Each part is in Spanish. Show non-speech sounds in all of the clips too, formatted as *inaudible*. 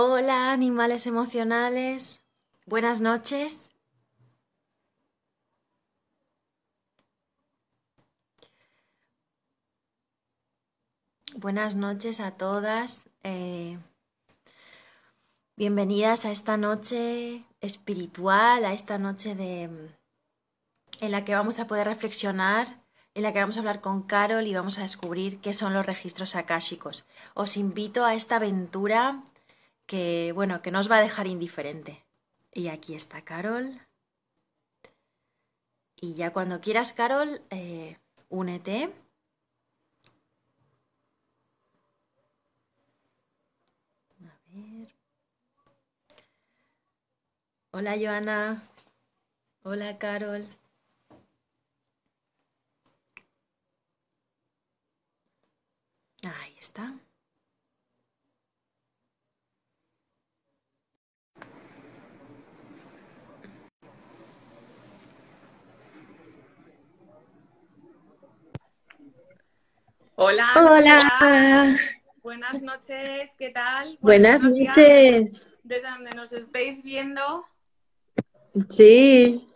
Hola, animales emocionales. Buenas noches. Buenas noches a todas. Eh, bienvenidas a esta noche espiritual, a esta noche de, en la que vamos a poder reflexionar, en la que vamos a hablar con Carol y vamos a descubrir qué son los registros akáshicos. Os invito a esta aventura que, bueno, que nos va a dejar indiferente. Y aquí está Carol. Y ya cuando quieras, Carol, eh, únete. A ver. Hola, Joana. Hola, Carol. Ahí está. Hola. Hola. Buenas noches, ¿qué tal? Buenas días, noches. Desde donde nos estéis viendo. Sí.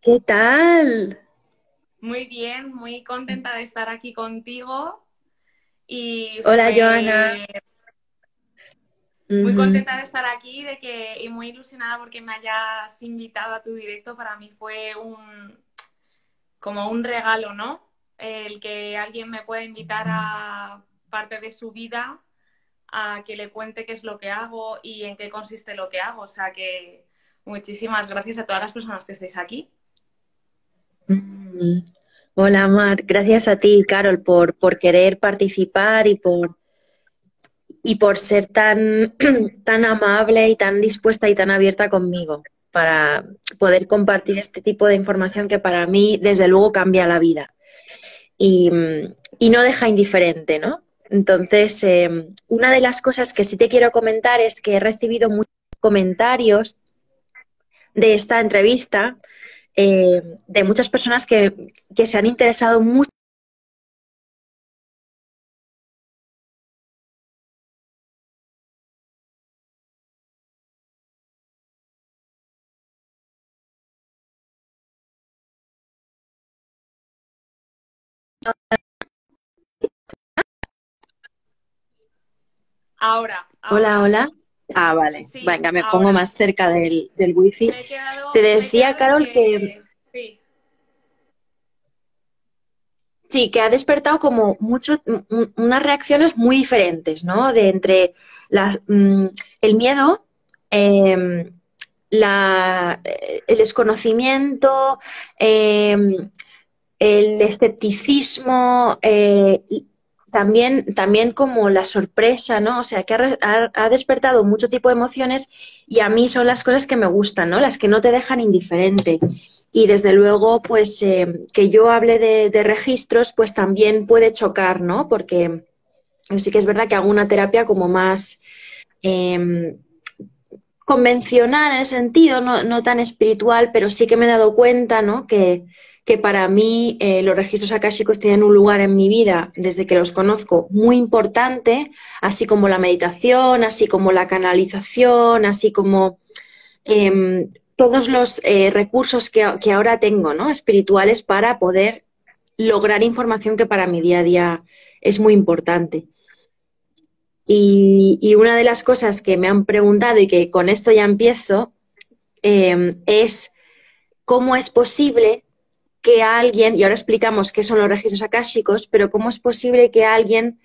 ¿Qué tal? Muy bien, muy contenta de estar aquí contigo. Y Hola, súper- Joana. Muy contenta de estar aquí de que, y muy ilusionada porque me hayas invitado a tu directo. Para mí fue un como un regalo, ¿no? El que alguien me pueda invitar a parte de su vida a que le cuente qué es lo que hago y en qué consiste lo que hago. O sea que muchísimas gracias a todas las personas que estáis aquí. Mm. Hola, Mar. Gracias a ti, Carol, por, por querer participar y por, y por ser tan, *clears throat* tan amable y tan dispuesta y tan abierta conmigo para poder compartir este tipo de información que para mí, desde luego, cambia la vida y, y no deja indiferente, ¿no? Entonces, eh, una de las cosas que sí te quiero comentar es que he recibido muchos comentarios de esta entrevista eh, de muchas personas que, que se han interesado mucho Ahora, Hola, ahora. hola. Ah, vale. Sí, Venga, me ahora. pongo más cerca del, del wifi. Quedado- Te decía, Carol, que- Sí, Sí, que ha despertado como mucho, unas reacciones muy diferentes, ¿no? De entre las, mm, el miedo, em, la- eh, el desconocimiento, em, el escepticismo, eh, y también, también como la sorpresa, ¿no? O sea, que ha, ha- despertado mucho tipo de emociones y a mí son las cosas que me gustan, ¿no? Las que no te dejan indiferente. Y desde luego, pues eh, que yo hable de, de registros, pues también puede chocar, ¿no? Porque sí que es verdad que hago una terapia como más em, convencional en el sentido, no, no tan espiritual, pero sí que me he dado cuenta, ¿no? Que, que para mí eh, los registros akáshicos tienen un lugar en mi vida desde que los conozco muy importante, así como la meditación, así como la canalización, así como em, todos los eh, recursos que, que ahora tengo, ¿no? Espirituales para poder lograr información que para mi día a día es muy importante. Y, y una de las cosas que me han preguntado y que con esto ya empiezo eh, es cómo es posible que alguien, y ahora explicamos qué son los registros akáshicos, pero cómo es posible que alguien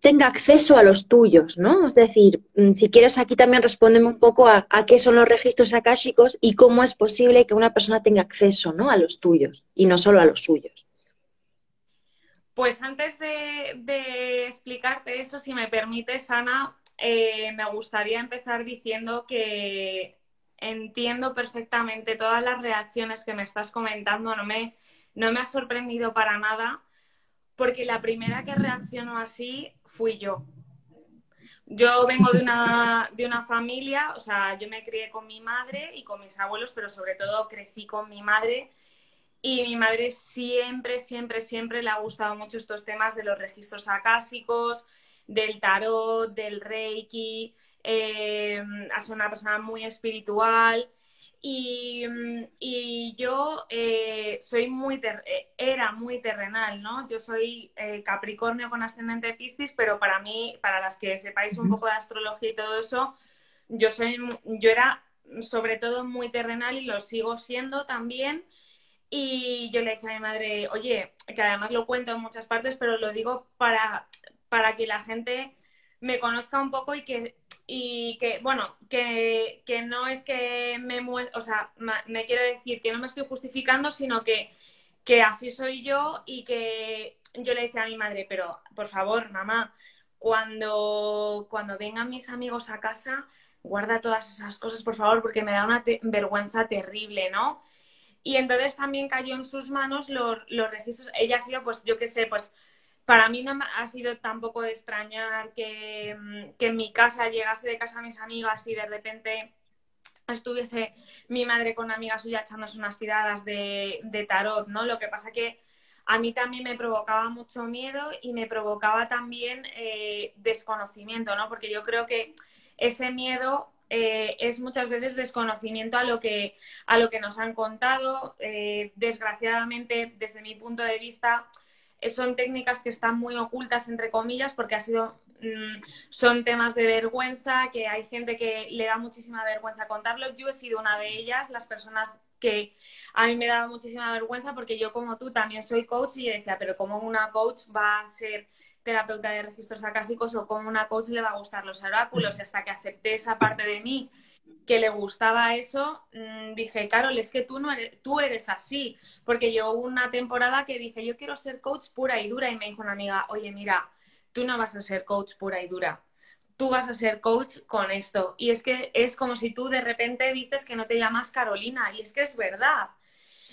tenga acceso a los tuyos, ¿no? Es decir, mm, si quieres aquí también respóndeme un poco a, qué son los registros akáshicos y cómo es posible que una persona tenga acceso, ¿no? A los tuyos y no solo a los suyos. Pues antes de, de explicarte eso, si me permites, Ana, eh, me gustaría empezar diciendo que entiendo perfectamente todas las reacciones que me estás comentando, no me, no me ha sorprendido para nada, porque la primera que reaccionó así fui yo. Yo vengo de una, de una familia, o sea, yo me crié con mi madre y con mis abuelos, pero sobre todo crecí con mi madre. Y mi madre siempre, siempre, siempre le ha gustado mucho estos temas de los registros acásicos, del tarot, del reiki, eh, es una persona muy espiritual. Y, y yo eh, soy muy eh, era muy terrenal, ¿no? Yo soy eh, Capricornio con ascendente Piscis, pero para mí, para las que sepáis un poco de astrología y todo eso, yo soy, yo era sobre todo muy terrenal y lo sigo siendo también. Y yo le decía a mi madre, oye, que además lo cuento en muchas partes, pero lo digo para, para que la gente me conozca un poco y que y que, bueno, que, no es que me o sea, me quiero decir que no me estoy justificando, sino que, que así soy yo y que yo le decía a mi madre, pero por favor, mamá, cuando, cuando vengan mis amigos a casa, guarda todas esas cosas, por favor, porque me da una vergüenza terrible, ¿no? Y entonces también cayó en sus manos los, los registros. Ella ha sido, pues, yo qué sé, pues para mí no ha sido tampoco de extrañar que, mm, que en mi casa llegase de casa a mis amigas y de repente estuviese mi madre con una amiga suya echándose unas tiradas de, de, tarot, ¿no? Lo que pasa que a mí también me provocaba mucho miedo y me provocaba también eh, desconocimiento, ¿no? Porque yo creo que ese miedo eh, es muchas veces desconocimiento a lo que, a lo que nos han contado. Eh, desgraciadamente, desde mi punto de vista, son técnicas que están muy ocultas, entre comillas, porque ha sido, mm, son temas de vergüenza, que hay gente que le da muchísima vergüenza contarlo. Yo he sido una de ellas, las personas que a mí me daba muchísima vergüenza porque yo como tú también soy coach y yo decía, pero ¿cómo una coach va a ser terapeuta de registros acásicos o cómo una coach le va a gustar los oráculos? Y hasta que acepté esa parte de mí que le gustaba eso, mm, dije, Carol, es que tú, no eres, tú eres así, porque yo una temporada que dije, yo quiero ser coach pura y dura, y me dijo una amiga, oye, mira, tú no vas a ser coach pura y dura, tú vas a ser coach con esto. Y es que es como si tú de repente dices que no te llamas Carolina, y es que es verdad.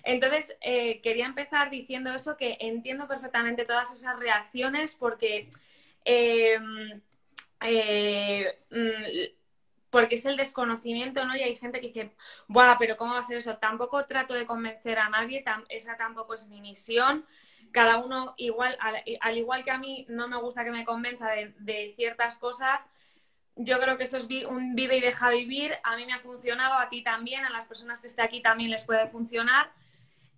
Entonces, eh, quería empezar diciendo eso, que entiendo perfectamente todas esas reacciones, porque... Eh, eh, mm, porque es el desconocimiento, ¿no? Y hay gente que dice, Buah, pero ¿cómo va a ser eso? Tampoco trato de convencer a nadie, esa tampoco es mi misión. Cada uno, igual, al, igual que a mí, no me gusta que me convenza de, ciertas cosas. Yo creo que esto es un vive y deja vivir. A mí me ha funcionado, a ti también, a las personas que estén aquí también les puede funcionar.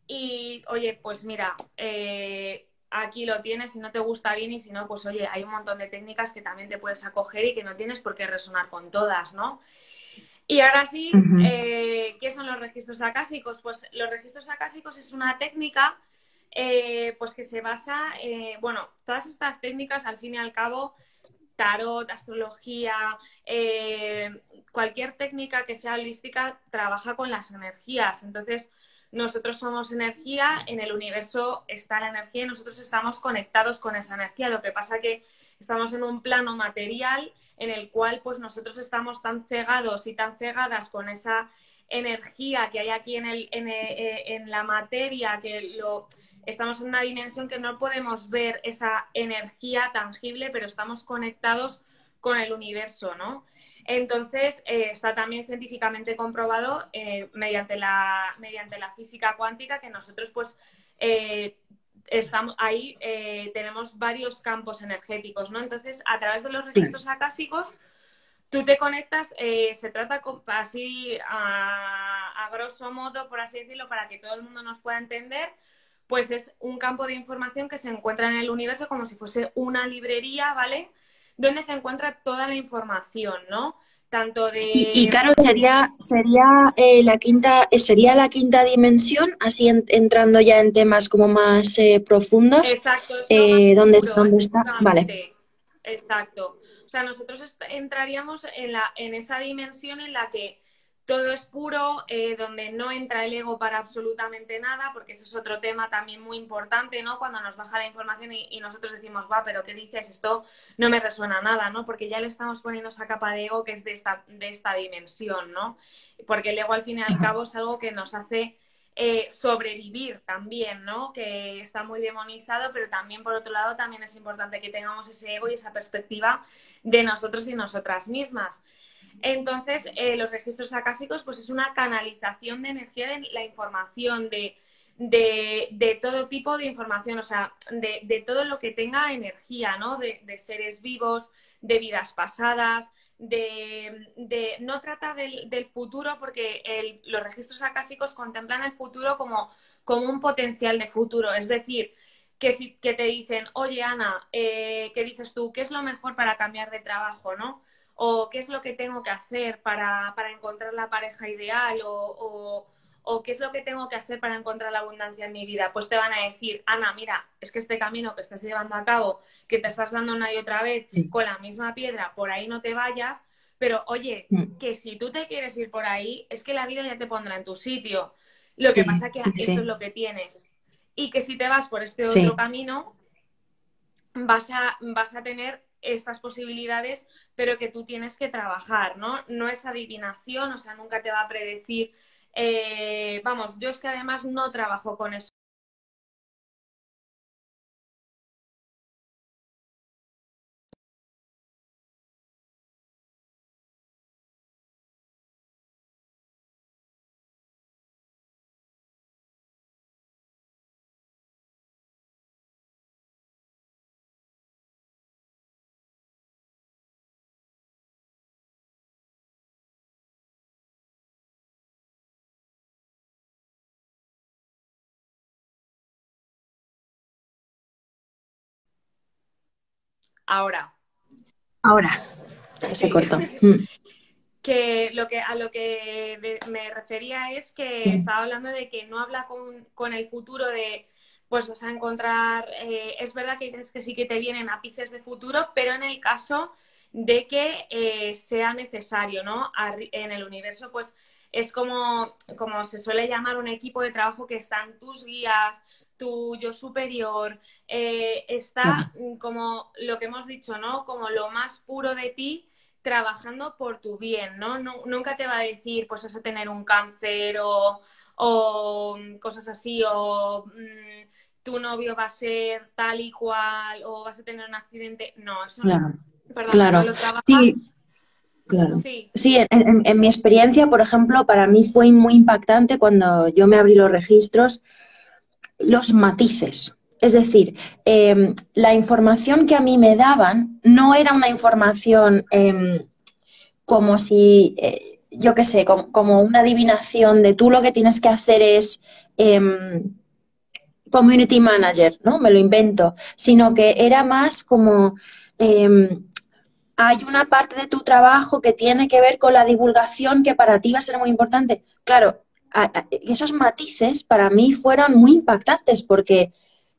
Y, oye, pues mira, eh, aquí lo tienes, si no te gusta bien y si no, pues oye, hay un montón de técnicas que también te puedes acoger y que no tienes por qué resonar con todas, ¿no? Y ahora sí, eh, ¿qué son los registros acásicos? Pues los registros acásicos es una técnica eh, pues que se basa, eh, bueno, todas estas técnicas al fin y al cabo, tarot, astrología, cualquier técnica que sea holística trabaja con las energías. Entonces, nosotros somos energía, en el universo está la energía y nosotros estamos conectados con esa energía. Lo que pasa que estamos en un plano material en el cual pues nosotros estamos tan cegados y tan cegadas con esa energía que hay aquí en, el, en, eh, en la materia, que lo, estamos en una dimensión que no podemos ver esa energía tangible, pero estamos conectados con el universo, ¿no? Entonces, eh, está también científicamente comprobado eh, mediante, la, mediante la física cuántica que nosotros, pues, eh, estamos ahí, tenemos varios campos energéticos, ¿no? Entonces, a través de los registros acásicos, tú te conectas, se trata así, a, a grosso modo, por así decirlo, para que todo el mundo nos pueda entender, pues es un campo de información que se encuentra en el universo como si fuese una librería, ¿vale? Donde se encuentra toda la información, ¿no? Tanto de... Y, claro, sería, sería eh, la quinta, eh, sería la quinta dimensión, así entrando ya en temas como más eh, profundos. Exacto. ¿dónde, ¿Dónde está? Vale. Exacto. O sea, nosotros entraríamos en, la, en esa dimensión en la que todo es puro, eh, donde no entra el ego para absolutamente nada, porque eso es otro tema también muy importante, ¿no? Cuando nos baja la información y, nosotros decimos, va, pero ¿qué dices? Esto no me resuena nada, ¿no? Porque ya le estamos poniendo esa capa de ego que es de esta, de esta dimensión, ¿no? Porque el ego al fin y al cabo es algo que nos hace eh, sobrevivir también, ¿no? Que está muy demonizado, pero también por otro lado también es importante que tengamos ese ego y esa perspectiva de nosotros y nosotras mismas. Entonces, eh, los registros acásicos, pues es una canalización de energía de la información, de, de, todo tipo de información, o sea, de, todo lo que tenga energía, ¿no? De, seres vivos, de vidas pasadas, de, no trata del, futuro porque los registros acásicos contemplan el futuro como, como un potencial de futuro, es decir, que, si, que te dicen, oye Ana, eh, ¿qué dices tú? ¿Qué es lo mejor para cambiar de trabajo, no? O qué es lo que tengo que hacer para, encontrar la pareja ideal o o qué es lo que tengo que hacer para encontrar la abundancia en mi vida, pues te van a decir, Ana, mira, es que este camino que estás llevando a cabo, que te estás dando una y otra vez con la misma piedra, por ahí no te vayas, pero oye, mm. que si tú te quieres ir por ahí, es que la vida ya te pondrá en tu sitio. Lo que pasa que esto es lo que tienes. Y que si te vas por este otro camino, vas a, vas a tener estas posibilidades, pero que tú tienes que trabajar, ¿no? No es adivinación, o sea, nunca te va a predecir eh, vamos, yo es que además no trabajo con eso. Ahora. Ahora. Se cortó. Mm. que lo que a lo que me refería es que estaba hablando de que no habla con, el futuro de pues vas a encontrar eh, es verdad que dices que sí que te vienen ápices de futuro pero en el caso de que eh, sea necesario no en el universo pues es como, como se suele llamar un equipo de trabajo que están tus guías, tu yo superior, eh, está como lo que hemos dicho, ¿no? Como lo más puro de ti trabajando por tu bien, ¿no? nunca te va a decir, pues vas a tener un cáncer o, cosas así, o mm, tu novio va a ser tal y cual, o vas a tener un accidente. No, eso no. Perdón, claro. lo sí. Claro. Sí, en, mi experiencia, por ejemplo, para mí fue muy impactante cuando yo me abrí los registros los matices. Es decir, em, la información que a mí me daban no era una información em, como si, eh, yo qué sé, como, una adivinación de tú lo que tienes que hacer es em, community manager, ¿no? Me lo invento, sino que era más como hay una parte de tu trabajo que tiene que ver con la divulgación que para ti va a ser muy importante. Claro, esos matices para mí fueron muy impactantes porque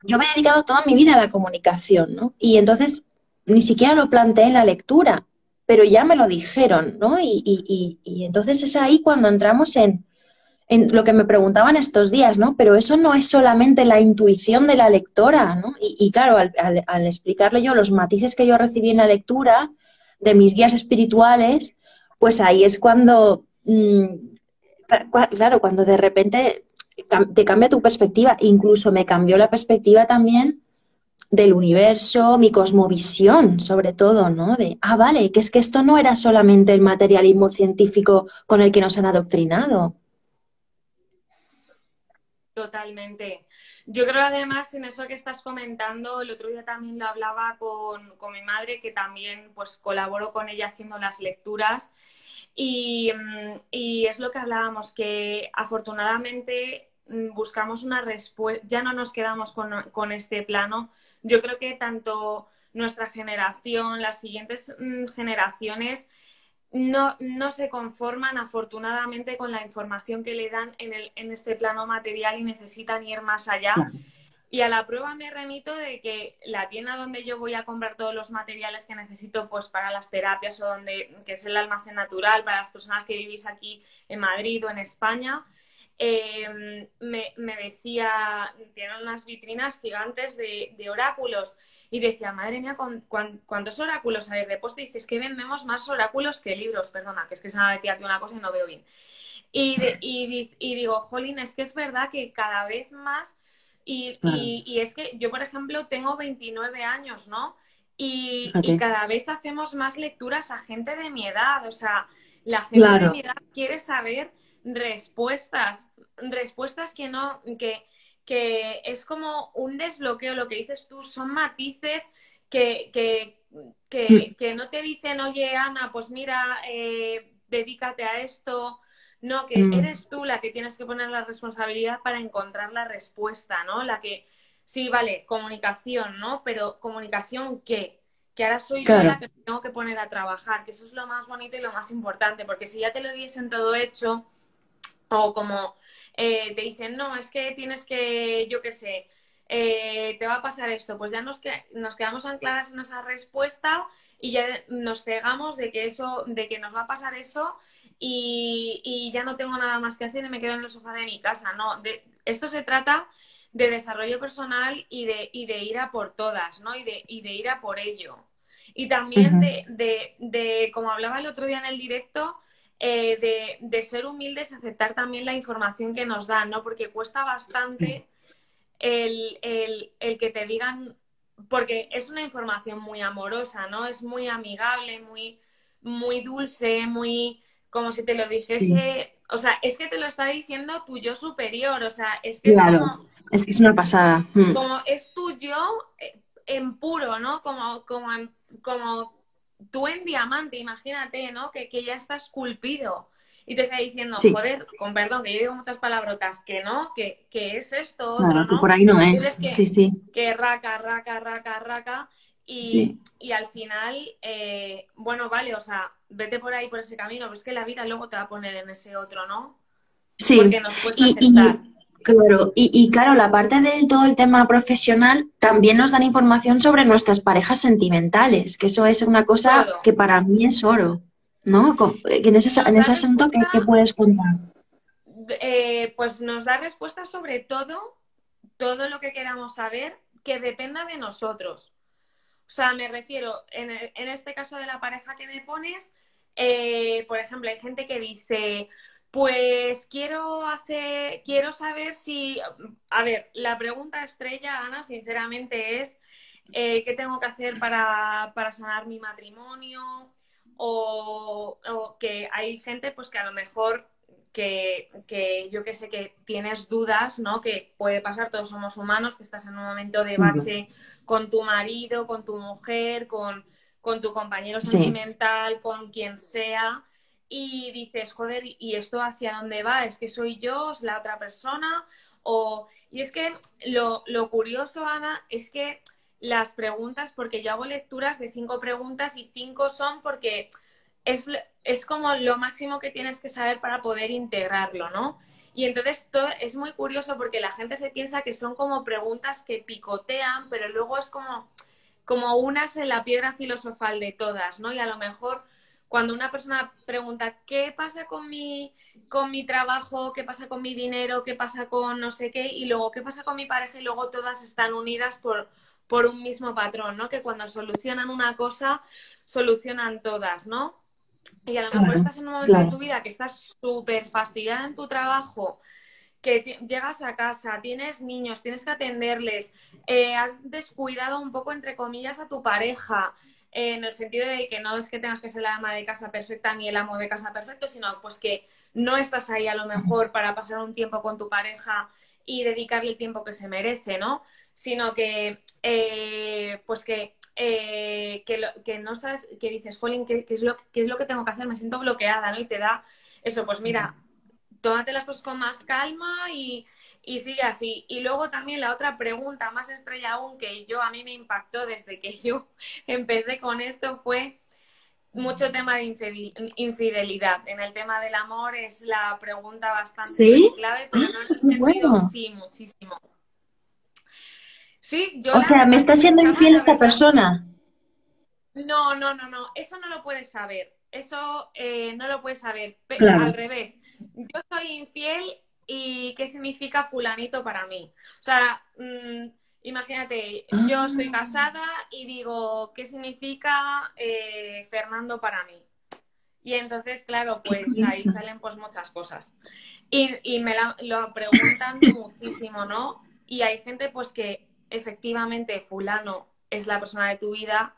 yo me he dedicado toda mi vida a la comunicación, ¿no? Y entonces ni siquiera lo planteé en la lectura, pero ya me lo dijeron, ¿no? Y, entonces es ahí cuando entramos en, lo que me preguntaban estos días, ¿no? Pero eso no es solamente la intuición de la lectora, ¿no? Y, claro, al, explicarle yo los matices que yo recibí en la lectura de mis guías espirituales, pues ahí es cuando mm, claro, cuando de repente te cambia tu perspectiva, incluso me cambió la perspectiva también del universo, mi cosmovisión, sobre todo, ¿no? De, ah, vale, que es que esto no era solamente el materialismo científico con el que nos han adoctrinado. Totalmente. Yo creo además en eso que estás comentando, el otro día también lo hablaba con, con mi madre, que también pues colaboro con ella haciendo las lecturas. Mm, y, es lo que hablábamos, que afortunadamente mm, buscamos una respuesta, ya no nos quedamos con, este plano. Yo creo que tanto nuestra generación, las siguientes mm, generaciones, no, no, se conforman afortunadamente con la información que le dan en, el, en este plano material y necesitan ir más allá. Y a la prueba me remito de que la tienda donde yo voy a comprar todos los materiales que necesito pues para las terapias o donde, que es el almacén natural para las personas que vivís aquí en Madrid o en España, em, me, decía, tienen unas vitrinas gigantes de, oráculos y decía, madre mía, ¿cuántos oráculos hay de poste? Y dices que vendemos más oráculos que libros, perdona, que es que se me ha metido aquí una cosa y no veo bien. Y, y, y digo, jolín, es que es verdad que cada vez más y, es que yo, por ejemplo, tengo 29 años, ¿no? Y, cada vez hacemos más lecturas a gente de mi edad. O sea, la gente de mi edad quiere saber respuestas, respuestas que no, que, que es como un desbloqueo, lo que dices tú, son matices que, que, que, mm. no te dicen, oye, Ana, pues mira, eh, dedícate a esto. No, que mm. eres tú la que tienes que poner la responsabilidad para encontrar la respuesta, ¿no? La que, sí, vale, comunicación, ¿no? Pero comunicación, ¿qué? que ahora soy yo la que tengo que poner a trabajar, que eso es lo más bonito y lo más importante, porque si ya te lo diesen todo hecho, o como eh, te dicen, no, es que tienes que, yo qué sé, eh, te va a pasar esto, pues ya nos, nos quedamos ancladas en esa respuesta y ya nos cegamos de que eso, de que nos va a pasar eso y, y ya no tengo nada más que hacer y me quedo en el sofá de mi casa. No, de, esto se trata de desarrollo personal y de, y de ir a por todas, ¿no? Y de, y de ir a por ello. Y también de, de, de, como hablaba el otro día en el directo, eh, de, de, ser humildes, aceptar también la información que nos dan, ¿no? Porque cuesta bastante el, el, el, que te digan, porque es una información muy amorosa, ¿no? Es muy amigable, muy, muy dulce, muy como si te lo dijese, o sea, es que te lo está diciendo tu yo superior, o sea, es que claro. Es que es una pasada. Mm. Como es tu yo eh, en puro, ¿no? Como, como, como tú en diamante, imagínate, ¿no? Que, que ya está esculpido. Y te está diciendo, joder, con perdón, que yo digo muchas palabrotas, que no, que, que es esto. Claro, que por ahí no es. Que, sí, sí. Que raca, raca, raca, raca. Y, y al final, eh, bueno, vale, o sea, vete por ahí, por ese camino, pero es que la vida luego te va a poner en ese otro, ¿no? Sí. Porque nos cuesta aceptar. Claro, y, claro, la parte de todo el tema profesional también nos dan información sobre nuestras parejas sentimentales, que eso es una cosa que para mí es oro, ¿no? En ese, en ese asunto, ¿qué, puedes contar? Eh, pues nos da respuestas sobre todo, todo lo que queramos saber que dependa de nosotros. O sea, me refiero, en, en este caso de la pareja que me pones, eh, por ejemplo, hay gente que dice, pues quiero hacer, quiero saber si, a ver, la pregunta estrella, Ana, sinceramente es eh, qué tengo que hacer para, sanar mi matrimonio o, que hay gente pues que a lo mejor que, que, yo que sé que tienes dudas, ¿no? Que puede pasar, todos somos humanos, que estás en un momento de bache con tu marido, con tu mujer, con, con tu compañero sentimental, con quien sea y dices, joder, ¿y esto hacia dónde va? ¿Es que soy yo? ¿Es la otra persona? O... Y es que lo, lo curioso, Ana, es que las preguntas, porque yo hago lecturas de cinco preguntas y cinco son porque es, es como lo máximo que tienes que saber para poder integrarlo, ¿no? Y entonces todo, es muy curioso porque la gente se piensa que son como preguntas que picotean, pero luego es como, como unas en la piedra filosofal de todas, ¿no? Y a lo mejor cuando una persona pregunta qué pasa con mi, con mi trabajo, qué pasa con mi dinero, qué pasa con no sé qué, y luego qué pasa con mi pareja, y luego todas están unidas por, por un mismo patrón, ¿no? Que cuando solucionan una cosa, solucionan todas, ¿no? Y a lo mejor estás en un momento de tu vida que estás súper fastidiada en tu trabajo, que llegas a casa, tienes niños, tienes que atenderles, eh, has descuidado un poco, entre comillas, a tu pareja, en el sentido de que no es que tengas que ser la ama de casa perfecta ni el amo de casa perfecto, sino pues que no estás ahí a lo mejor para pasar un tiempo con tu pareja y dedicarle el tiempo que se merece, ¿no? Sino que, eh, pues que, eh, que, no sabes, que dices, Jolín, ¿qué, es lo, ¿qué es lo que tengo que hacer? Me siento bloqueada, ¿no? Y te da eso, pues mira, tómate las cosas con más calma y, y sigue así. Y luego también la otra pregunta más estrella aún que yo a mí me impactó desde que *laughs* yo empecé con esto fue mucho tema de infidelidad. En el tema del amor es la pregunta bastante clave, pero no en el sentido, sí, muchísimo. Sí, yo o sea, ¿me está siendo infiel esta persona? No, no, no, no. Eso no lo puedes saber. Eso eh, no lo puedes saber. Pero al revés. Yo soy infiel y qué significa fulanito para mí. O sea, mm, imagínate, yo estoy ah. casada y digo, ¿qué significa eh, Fernando para mí? Y entonces, claro, pues ahí salen pues muchas cosas. Y, me lo preguntan *laughs* muchísimo, ¿no? Y hay gente pues que efectivamente fulano es la persona de tu vida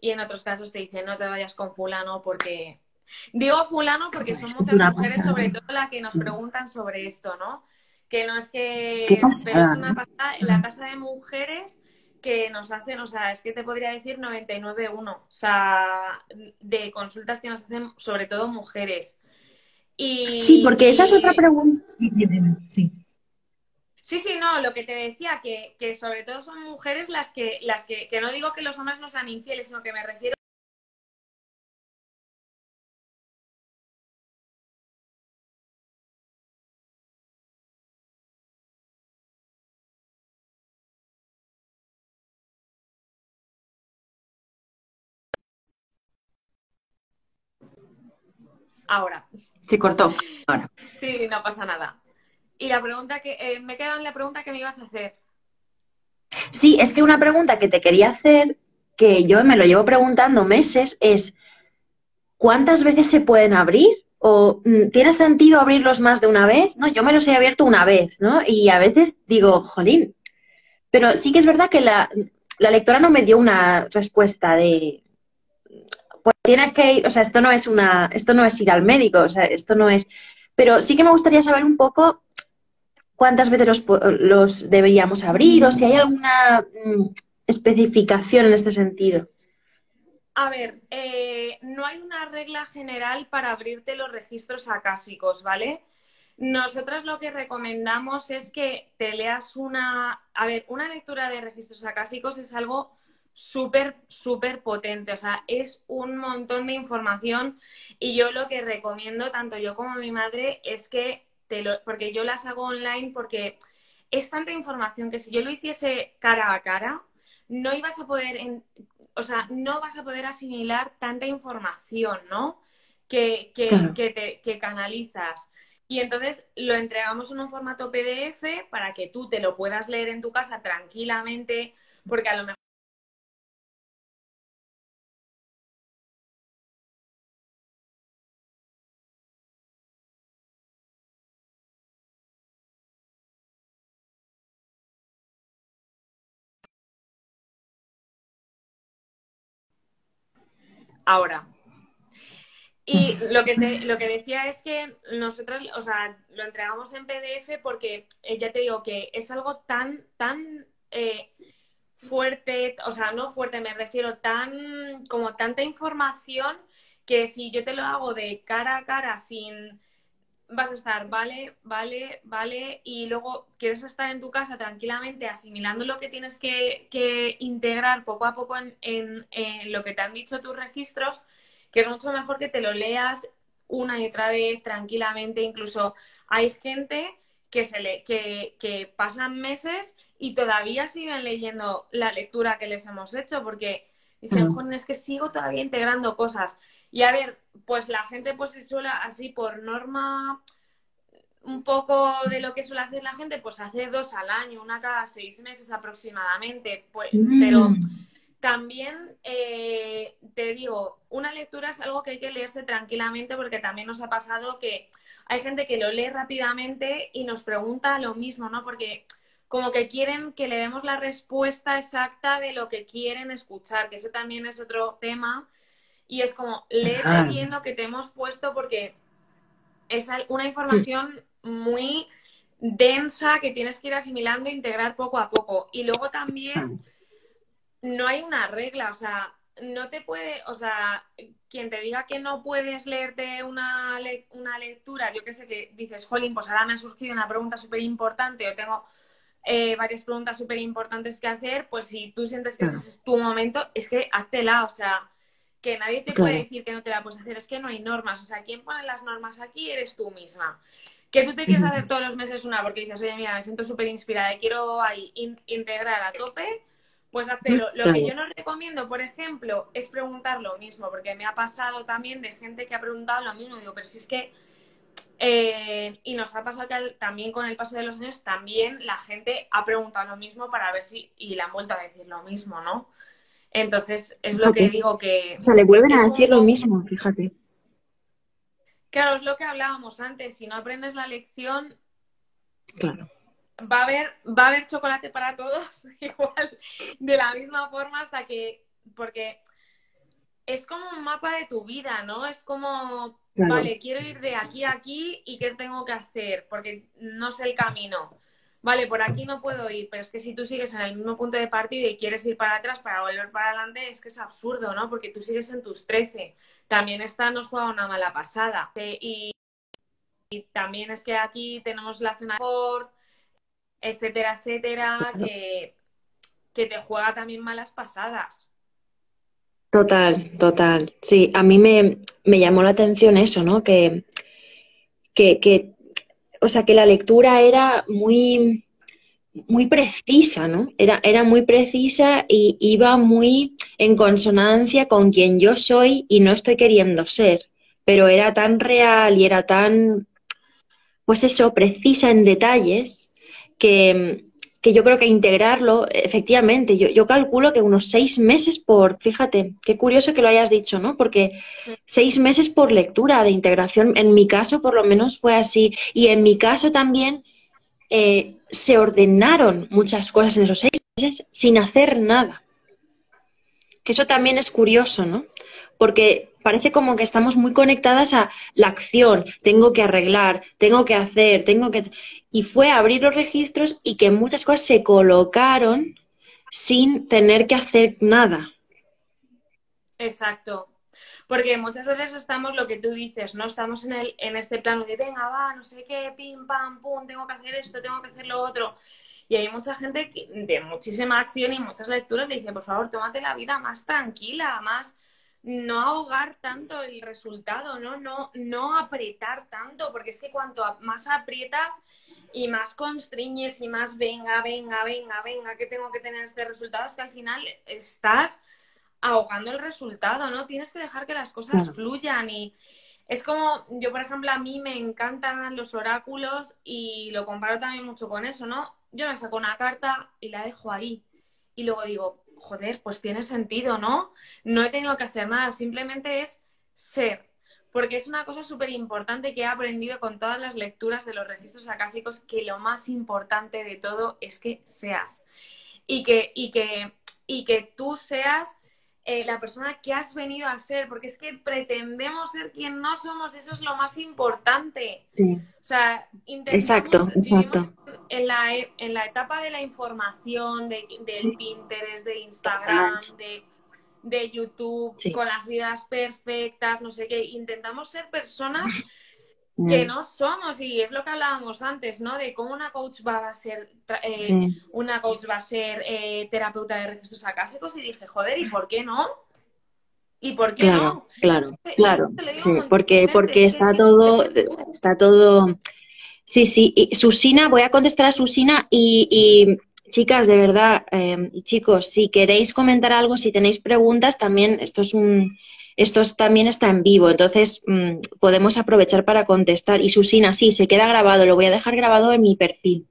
y en otros casos te dicen no te vayas con fulano porque Digo fulano porque son muchas mujeres, sobre todo las que nos preguntan sobre esto, ¿no? que no es que... ¿Qué pasa? Pero es una pasada, la tasa de mujeres que nos hacen, o sea, es que te podría decir 99.1, o sea, de consultas que nos hacen sobre todo mujeres. Y, Sí, porque esa es otra pregunta. Sí. Sí, sí, no, lo que te decía, que, que sobre todo son mujeres las que, las que, que no digo que los hombres no sean infieles, sino que me refiero ahora. Se cortó. Ahora. Sí, no pasa nada. Y la pregunta que, eh, me queda en la pregunta que me ibas a hacer. Sí, es que una pregunta que te quería hacer, que yo me lo llevo preguntando meses, es ¿cuántas veces se pueden abrir? ¿O mm, tiene sentido abrirlos más de una vez? No, yo me los he abierto una vez, ¿no? Y a veces digo, jolín. Pero sí que es verdad que la, la lectora no me dio una respuesta de, pues tienes que ir, o sea, esto no es una, esto no es ir al médico, o sea, esto no es. Pero sí que me gustaría saber un poco cuántas veces los, deberíamos abrir o si hay alguna mm, especificación en este sentido. A ver, eh, no hay una regla general para abrirte los registros acásicos, ¿vale? Nosotras lo que recomendamos es que te leas una... A ver, una lectura de registros acásicos es algo súper, súper potente, o sea, es un montón de información y yo lo que recomiendo, tanto yo como mi madre, es que te lo... porque yo las hago online porque es tanta información que si yo lo hiciese cara a cara, no ibas a poder, en- o sea, no vas a poder asimilar tanta información, ¿no? Que, que, Claro. que te, que canalizas. Y entonces lo entregamos en un formato PDF para que tú te lo puedas leer en tu casa tranquilamente, porque a lo mejor ahora. Y lo que, te- lo que decía es que nosotros, o sea, lo entregamos en PDF porque eh, ya te digo que es algo tan, tan eh, fuerte, o sea, no fuerte, me refiero tan, como tanta información que si yo te lo hago de cara a cara sin, vas a estar, vale, vale, vale, y luego quieres estar en tu casa tranquilamente asimilando lo que tienes que, que integrar poco a poco en, en- en lo que te han dicho tus registros, que es mucho mejor que te lo leas una y otra vez tranquilamente. Incluso hay gente que, se le, que, que pasan meses y todavía siguen leyendo la lectura que les hemos hecho porque dicen, Mm. "Joder, es que sigo todavía integrando cosas. Y a ver, pues la gente pues se suele así por norma un poco de lo que suele hacer la gente, pues hace dos al año, una cada seis meses aproximadamente. Pues, pero Mm. también eh, te digo, una lectura es algo que hay que leerse tranquilamente porque también nos ha pasado que hay gente que lo lee rápidamente y nos pregunta lo mismo, ¿no? Porque como que quieren que le demos la respuesta exacta de lo que quieren escuchar, que eso también es otro tema. Y es como, léete bien lo que te hemos puesto porque es una información muy densa que tienes que ir asimilando e integrar poco a poco. Y luego también no hay una regla, o sea, no te puede, o sea, quien te diga que no puedes leerte una, le- una lectura, yo que sé, que dices, jolín, pues ahora me ha surgido una pregunta súper importante o tengo eh, varias preguntas súper importantes que hacer, pues si tú sientes que ese es tu momento, es que háztela, o sea, que nadie te Claro. puede decir que no te la puedes hacer, es que no hay normas, o sea, ¿quién pone las normas aquí? Eres tú misma. Que tú te quieres hacer todos los meses una porque dices, oye, mira, me siento súper inspirada y quiero ahí in- integrar a tope, pues hazlo. *laughs* Lo que yo no recomiendo, por ejemplo, es preguntar lo mismo, porque me ha pasado también de gente que ha preguntado lo mismo. Digo, pero si es que. eh, y nos ha pasado que al- también con el paso de los años, también la gente ha preguntado lo mismo para ver si. y le han vuelto a decir lo mismo, ¿no? Entonces, es lo que digo que. O sea, le vuelven a decir lo mismo, fíjate. Claro, es lo que hablábamos antes. Si no aprendes la lección, Claro. va a haber, va a haber chocolate para todos, *laughs* igual, de la misma forma hasta que, porque es como un mapa de tu vida, ¿no? Es como vale, quiero ir de aquí a aquí y qué tengo que hacer, porque no sé el camino. Vale, por aquí no puedo ir, pero es que si tú sigues en el mismo punto de partida y quieres ir para atrás para volver para adelante, es que es absurdo, ¿no? Porque tú sigues en tus 13. También esta nos juega una mala pasada. Y, también es que aquí tenemos la zona de etcétera, etcétera, que, que te juega también malas pasadas. Total, total. Sí, a mí me, llamó la atención eso, ¿no? Que, que, o sea, que la lectura era muy, muy precisa, ¿no? Era, era muy precisa y iba muy en consonancia con quien yo soy y no estoy queriendo ser, pero era tan real y era tan, pues eso, precisa en detalles que, que yo creo que integrarlo, efectivamente, yo, yo, calculo que unos seis meses por, fíjate, qué curioso que lo hayas dicho, ¿no? Porque seis meses por lectura de integración, en mi caso por lo menos fue así, y en mi caso también eh, se ordenaron muchas cosas en esos seis meses sin hacer nada. Que eso también es curioso, ¿no? Porque parece como que estamos muy conectadas a la acción, tengo que arreglar, tengo que hacer, tengo que y fue abrir los registros y que muchas cosas se colocaron sin tener que hacer nada. Exacto. Porque muchas veces estamos lo que tú dices, ¿no? Estamos en, el, en este plano de, venga, va, no sé qué, pim, pam, pum, tengo que hacer esto, tengo que hacer lo otro. Y hay mucha gente de muchísima acción y muchas lecturas que dice, por favor, tómate la vida más tranquila, más no ahogar tanto el resultado, ¿no? No, no apretar tanto, porque es que cuanto más aprietas y más constriñes y más venga, venga, venga, venga, que tengo que tener este resultado, es que al final estás ahogando el resultado, ¿no? Tienes que dejar que las cosas fluyan y es como, yo por ejemplo, a mí me encantan los oráculos y lo comparo también mucho con eso, ¿no? Yo me saco una carta y la dejo ahí y luego digo, joder, pues tiene sentido, ¿no? No he tenido que hacer nada, simplemente es ser. Porque es una cosa súper importante que he aprendido con todas las lecturas de los registros acásicos, que lo más importante de todo es que seas. Y que, y que, y que tú seas eh, la persona que has venido a ser, porque es que pretendemos ser quien no somos, eso es lo más importante. Sí. O sea, exacto, exacto. En la, en la etapa de la información, de, del Pinterest, de Instagram, de, de YouTube, con las vidas perfectas, no sé qué, intentamos ser personas *laughs* que no somos y es lo que hablábamos antes, ¿no? De cómo una coach va a ser eh, una coach va a ser eh, terapeuta de registros acásicos y dije, joder, ¿y por qué no? ¿Y por qué no? Claro, claro, sí, porque porque está todo está todo Sí, sí, y Susina, voy a contestar a Susina y, y chicas, de verdad, eh, y chicos, si queréis comentar algo, si tenéis preguntas, también esto es un esto también está en vivo, entonces mm, podemos aprovechar para contestar. Y Susina, sí, se queda grabado, lo voy a dejar grabado en mi perfil.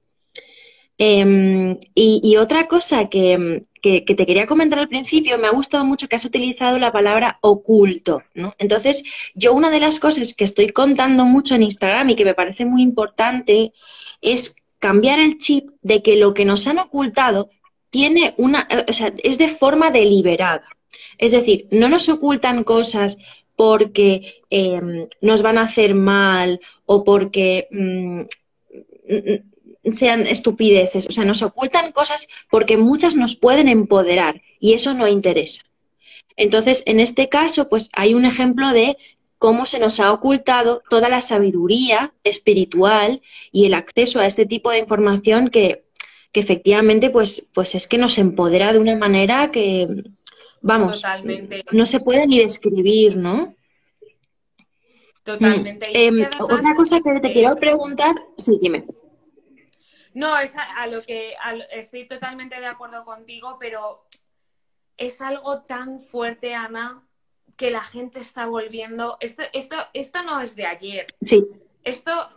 Em, y, otra cosa que, te quería comentar al principio, me ha gustado mucho que has utilizado la palabra oculto, ¿no? Entonces, yo una de las cosas que estoy contando mucho en Instagram y que me parece muy importante es cambiar el chip de que lo que nos han ocultado tiene una, o sea, es de forma deliberada. Es decir, no nos ocultan cosas porque em, nos van a hacer mal o porque mm, sean estupideces. O sea, nos ocultan cosas porque muchas nos pueden empoderar y eso no interesa. Entonces, en este caso, pues hay un ejemplo de cómo se nos ha ocultado toda la sabiduría espiritual y el acceso a este tipo de información que, que efectivamente, pues, pues es que nos empodera de una manera que, Vamos, no se puede ni describir, ¿no? Totalmente. Mm, em, otra cosa que te quiero preguntar, sí, dime. No, es a, lo que estoy totalmente de acuerdo contigo, pero es algo tan fuerte, Ana, que la gente está volviendo. Esto, esto, esto no es de ayer. Sí. Esto,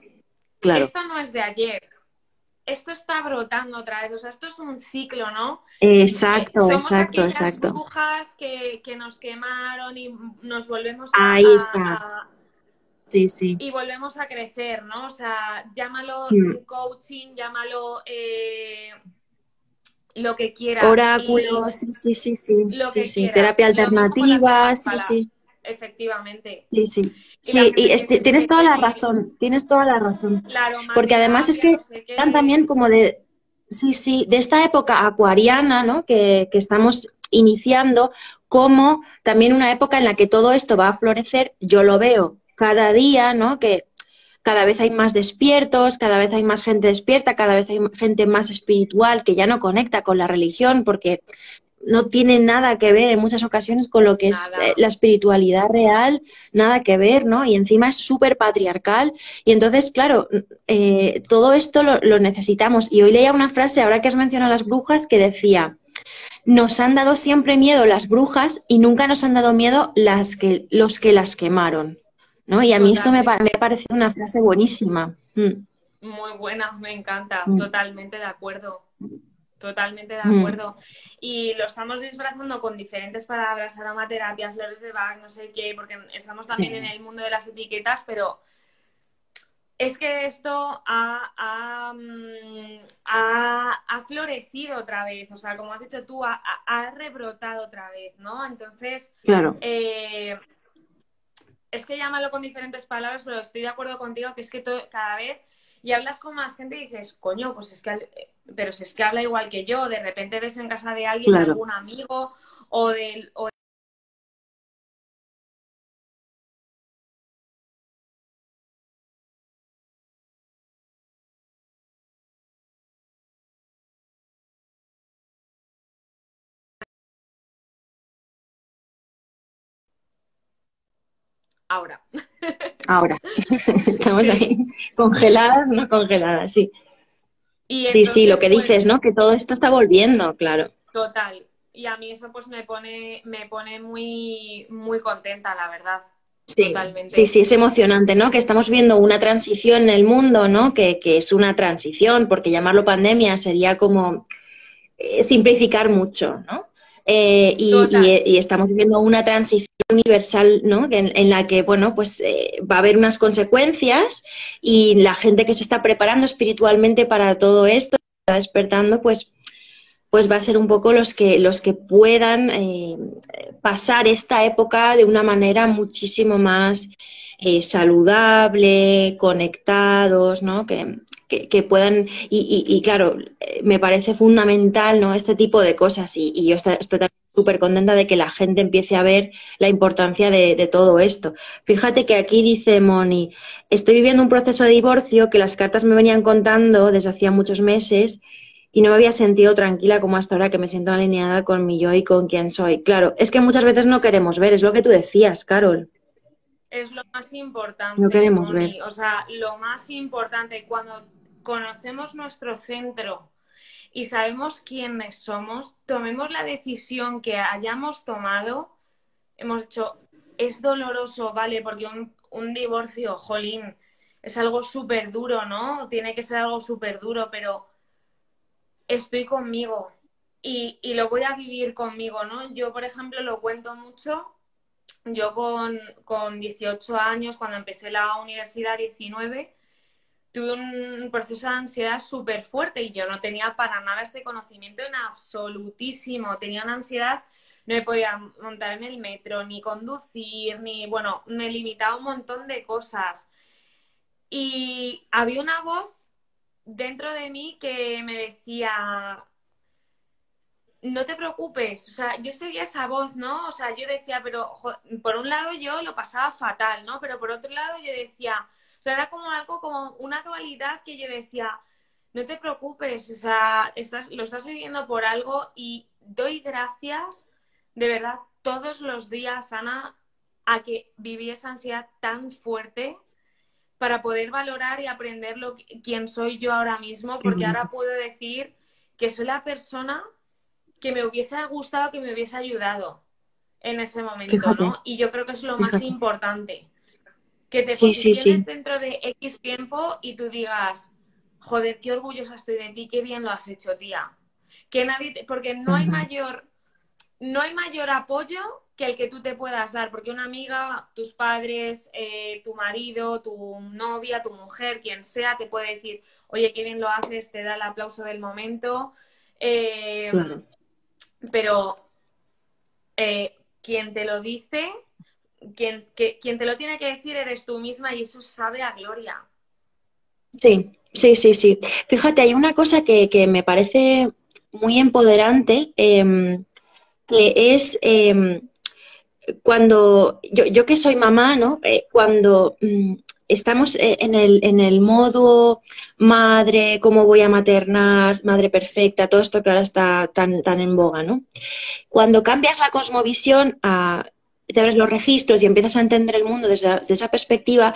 claro. esto no es de ayer esto está brotando otra vez, o sea, esto es un ciclo, ¿no? Exacto, Somos exacto, exacto. brujas que, que, nos quemaron y nos volvemos a... Ahí está. sí, sí. Y volvemos a crecer, ¿no? O sea, llámalo mm. coaching, llámalo eh, lo que quieras. Oráculos, sí, sí, sí, sí. Lo que sí, Terapia alternativa, sí, sí. efectivamente. Sí, sí. Sí, y tienes toda la razón, tienes toda la razón. Claro, Porque además es que están también como de, sí, sí, de esta época acuariana, ¿no? Que, que estamos iniciando, como también una época en la que todo esto va a florecer, yo lo veo cada día, ¿no? Que cada vez hay más despiertos, cada vez hay más gente despierta, cada vez hay gente más espiritual que ya no conecta con la religión porque no tiene nada que ver en muchas ocasiones con lo que es eh, la espiritualidad real, nada que ver, ¿no? Y encima es súper patriarcal. Y entonces, claro, eh, todo esto lo, lo, necesitamos. Y hoy leía una frase, ahora que has mencionado a las brujas, que decía, nos han dado siempre miedo las brujas y nunca nos han dado miedo las que, los que las quemaron. ¿No? Y a mí esto me, me ha parecido una frase buenísima. Mm. Muy buena, me encanta, mm. totalmente de acuerdo. Totalmente de mm. acuerdo. Y lo estamos disfrazando con diferentes palabras, aromaterapia, flores de Bach, no sé qué, porque estamos también en el mundo de las etiquetas, pero es que esto ha, ha, ha, florecido otra vez, o sea, como has dicho tú, ha, rebrotado otra vez, ¿no? Entonces, claro. Eh, es que llámalo con diferentes palabras, pero estoy de acuerdo contigo que es que cada vez y hablas con más gente y dices, coño, pues es que, pero si es que habla igual que yo, de repente ves en casa de alguien, algún amigo o del... Ahora. *laughs* Ahora. *laughs* Estamos ahí congeladas, no congeladas, sí. sí, sí, lo que pues, dices, ¿no? Que todo esto está volviendo, claro. Total. Y a mí eso pues me pone, me pone muy, muy contenta, la verdad. Sí, Totalmente. sí, sí, es emocionante, ¿no? Que estamos viendo una transición en el mundo, ¿no? Que, que es una transición, porque llamarlo pandemia sería como eh, simplificar mucho, ¿no? Eh, y, estamos viviendo una transición universal, ¿no? En, la que, bueno, pues eh, va a haber unas consecuencias y la gente que se está preparando espiritualmente para todo esto, está despertando, pues pues va a ser un poco los que, los que puedan eh, pasar esta época de una manera muchísimo más saludable, conectados, ¿no? Que, que, puedan, y, claro, me parece fundamental, ¿no? Este tipo de cosas y, yo estoy, súper contenta de que la gente empiece a ver la importancia de, todo esto. Fíjate que aquí dice Moni, estoy viviendo un proceso de divorcio que las cartas me venían contando desde hacía muchos meses y no me había sentido tranquila como hasta ahora que me siento alineada con mi yo y con quién soy. Claro, es que muchas veces no queremos ver, es lo que tú decías, Carol. Es lo más importante. No queremos ver. O sea, lo más importante cuando conocemos nuestro centro y sabemos quiénes somos, tomemos la decisión que hayamos tomado, hemos dicho, es doloroso, ¿vale? Porque un, divorcio, jolín, es algo súper duro, ¿no? Tiene que ser algo súper duro, pero estoy conmigo y, y, lo voy a vivir conmigo, ¿no? Yo, por ejemplo, lo cuento mucho. Yo con, con 18 años, cuando empecé la universidad, 19, tuve un proceso de ansiedad súper fuerte y yo no tenía para nada este conocimiento en absolutísimo. Tenía una ansiedad, no me podía montar en el metro, ni conducir, ni, bueno, me limitaba un montón de cosas. Y había una voz dentro de mí que me decía, no te preocupes, o sea, yo seguía esa voz, ¿no? O sea, yo decía, pero por un lado yo lo pasaba fatal, ¿no? Pero por otro lado yo decía, sea, era como algo, como una dualidad que yo decía, no te preocupes, o sea, estás, lo estás viviendo por algo y doy gracias, de verdad, todos los días, Ana, a que viví esa ansiedad tan fuerte para poder valorar y aprender lo quién soy yo ahora mismo, porque ahora puedo decir que soy la persona que me hubiese gustado, que me hubiese ayudado en ese momento, ¿no? Y yo creo que es lo más importante que te posiciones dentro de X tiempo y tú digas, joder, qué orgullosa estoy de ti, qué bien lo has hecho, tía. Que nadie, porque no hay mayor, no hay mayor apoyo que el que tú te puedas dar, porque una amiga, tus padres, eh, tu marido, tu novia, tu mujer, quien sea, te puede decir, oye, qué bien lo haces, te da el aplauso del momento. Eh, pero eh, quien te lo dice quien, que, quien te lo tiene que decir eres tú misma y eso sabe a gloria. Sí, sí, sí, sí. Fíjate, hay una cosa que, que me parece muy empoderante, em, que es em, cuando yo, yo, que soy mamá, ¿no? Eh, cuando mm, estamos eh, en el, en el modo madre, cómo voy a maternar, madre perfecta, todo esto que ahora está tan, tan en boga, ¿no? Cuando cambias la cosmovisión a te abres los registros y empiezas a entender el mundo desde, esa perspectiva,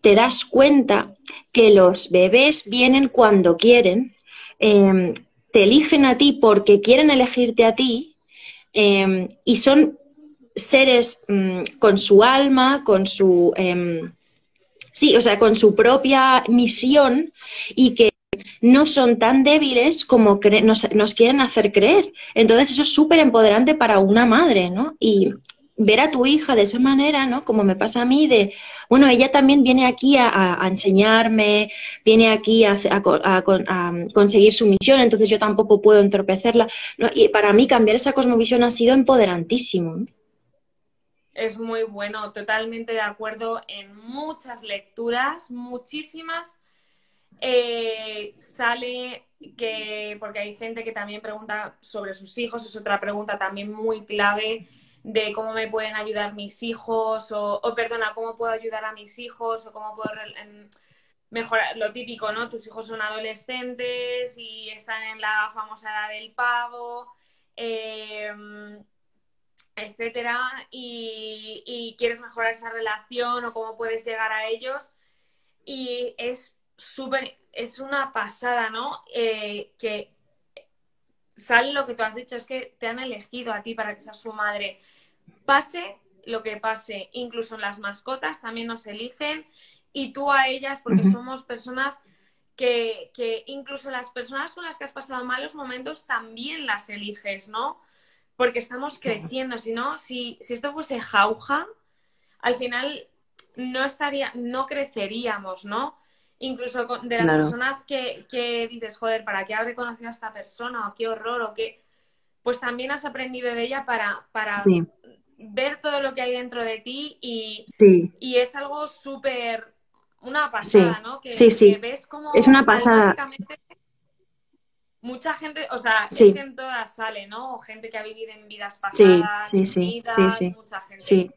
te das cuenta que los bebés vienen cuando quieren, em, te eligen a ti porque quieren elegirte a ti em, y son seres mm, con su alma, con su... Em, sí, o sea, con su propia misión y que no son tan débiles como nos, nos, quieren hacer creer. Entonces eso es súper empoderante para una madre, ¿no? Y ver a tu hija de esa manera, ¿no? Como me pasa a mí, de, bueno, ella también viene aquí a, enseñarme, viene aquí a, conseguir su misión, entonces yo tampoco puedo entorpecerla. Y para mí cambiar esa cosmovisión ha sido empoderantísimo. Es muy bueno, totalmente de acuerdo en muchas lecturas, muchísimas. Eh, sale que, porque hay gente que también pregunta sobre sus hijos, es otra pregunta también muy clave de cómo me pueden ayudar mis hijos o, perdona, cómo puedo ayudar a mis hijos o cómo puedo mejorar lo típico, ¿no? Tus hijos son adolescentes y están en la famosa edad del pavo, em, etcétera, y, quieres mejorar esa relación o cómo puedes llegar a ellos. Y es súper, es una pasada, ¿no? Eh, que sale lo que tú has dicho, es que te han elegido a ti para que seas su madre. Pase lo que pase, incluso las mascotas también nos eligen y tú a ellas, porque somos personas que, que, incluso las personas con las que has pasado malos momentos también las eliges, ¿no? Porque estamos creciendo, si no, si, si esto fuese jauja, al final no estaría, no creceríamos, ¿no? Incluso de las personas que, dices, joder, ¿para qué habré conocido a esta persona? O qué horror, o qué. Pues también has aprendido de ella para, para ver todo lo que hay dentro de ti y, y es algo súper. Una pasada, ¿no? Que, sí, sí. ves como. Es una pasada. Mucha gente, o sea, es que en todas sale, ¿no? gente que ha vivido en vidas pasadas, sí, sí, sí, mucha gente.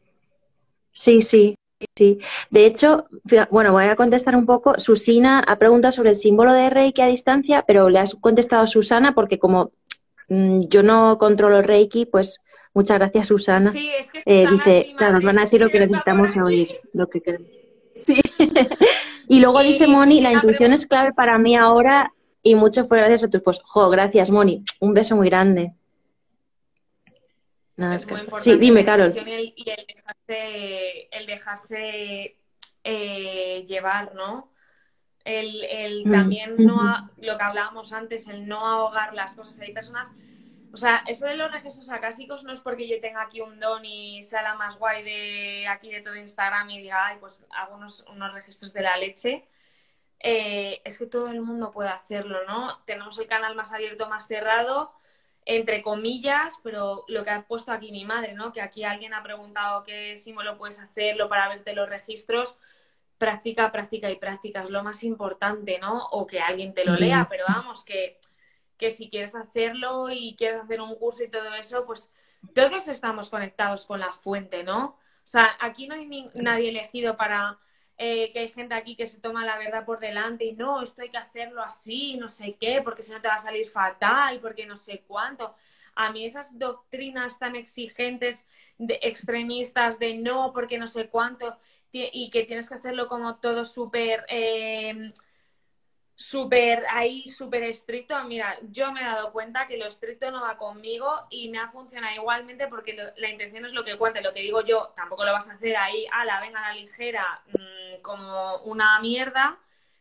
Sí, sí, sí. De hecho, bueno, voy a contestar un poco. Susina ha preguntado sobre el símbolo de Reiki a distancia, pero le has contestado a Susana porque como mm, yo no controlo Reiki, pues muchas gracias Susana. Sí, es que eh, dice, claro, nos van a decir lo que necesitamos oír, lo que queremos. Sí. *laughs* y luego dice Moni, la intuición es clave para mí ahora y mucho fue gracias a tu esposo. Jo, gracias Moni, un beso muy grande. Nada, es, Sí, dime, Carol. Y el dejarse, eh, llevar, ¿no? El, mm, también no, lo que hablábamos antes, el no ahogar las cosas. Hay personas, o sea, eso de los registros acásicos no es porque yo tenga aquí un don y sea la más guay de aquí de todo Instagram y diga, ay, pues hago unos, registros de la leche. Eh, es que todo el mundo puede hacerlo, ¿no? Tenemos el canal más abierto, más cerrado entre comillas, pero lo que ha puesto aquí mi madre, ¿no? Que aquí alguien ha preguntado qué símbolo puedes hacerlo para verte los registros. Práctica, práctica y práctica es lo más importante, ¿no? O que alguien te lo lea, pero vamos, que, que si quieres hacerlo y quieres hacer un curso y todo eso, pues todos estamos conectados con la fuente, ¿no? O sea, aquí no hay nadie elegido para eh, que hay gente aquí que se toma la verdad por delante y no, esto hay que hacerlo así, no sé qué, porque si no te va a salir fatal, porque no sé cuánto. A mí esas doctrinas tan exigentes, de, extremistas de no, porque no sé cuánto, y que tienes que hacerlo como todo súper... Eh, súper ahí, súper estricto. Mira, yo me he dado cuenta que lo estricto no va conmigo y me ha funcionado igualmente porque la intención es lo que cuente. Lo que digo yo, tampoco lo vas a hacer ahí, a la venga a la ligera, mm, como una mierda,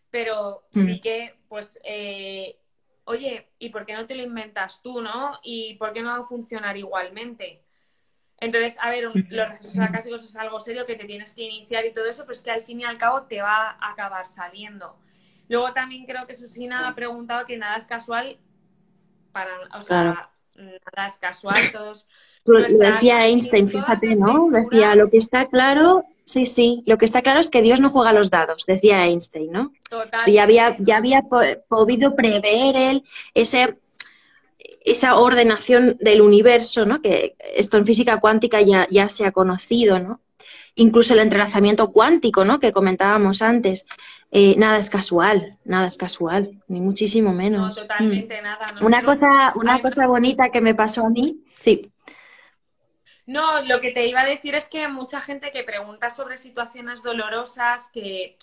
pero sí mm. que, pues, eh, oye, ¿y por qué no te lo inventas tú, no? ¿Y por qué no va a funcionar igualmente? Entonces, a ver, los registros acásicos es algo serio que te tienes que iniciar y todo eso, pero es que al fin y al cabo te va a acabar saliendo. Luego también creo que Susina ha preguntado que nada es casual para, o sea, nada es casual, todos... Lo decía Einstein, fíjate, ¿no? Decía, lo que está claro, sí, sí, lo que está claro es que Dios no juega los dados, decía Einstein, ¿no? Total. Y había, ya había podido prever él ese, esa ordenación del universo, ¿no? Que esto en física cuántica ya, ya se ha conocido, ¿no? Incluso el entrelazamiento cuántico, ¿no? Que comentábamos antes. Eh, nada es casual, nada es casual, ni muchísimo menos. No, totalmente mm. nada. una cosa, una cosa bonita que me pasó a mí, sí. No, lo que te iba a decir es que mucha gente que pregunta sobre situaciones dolorosas, que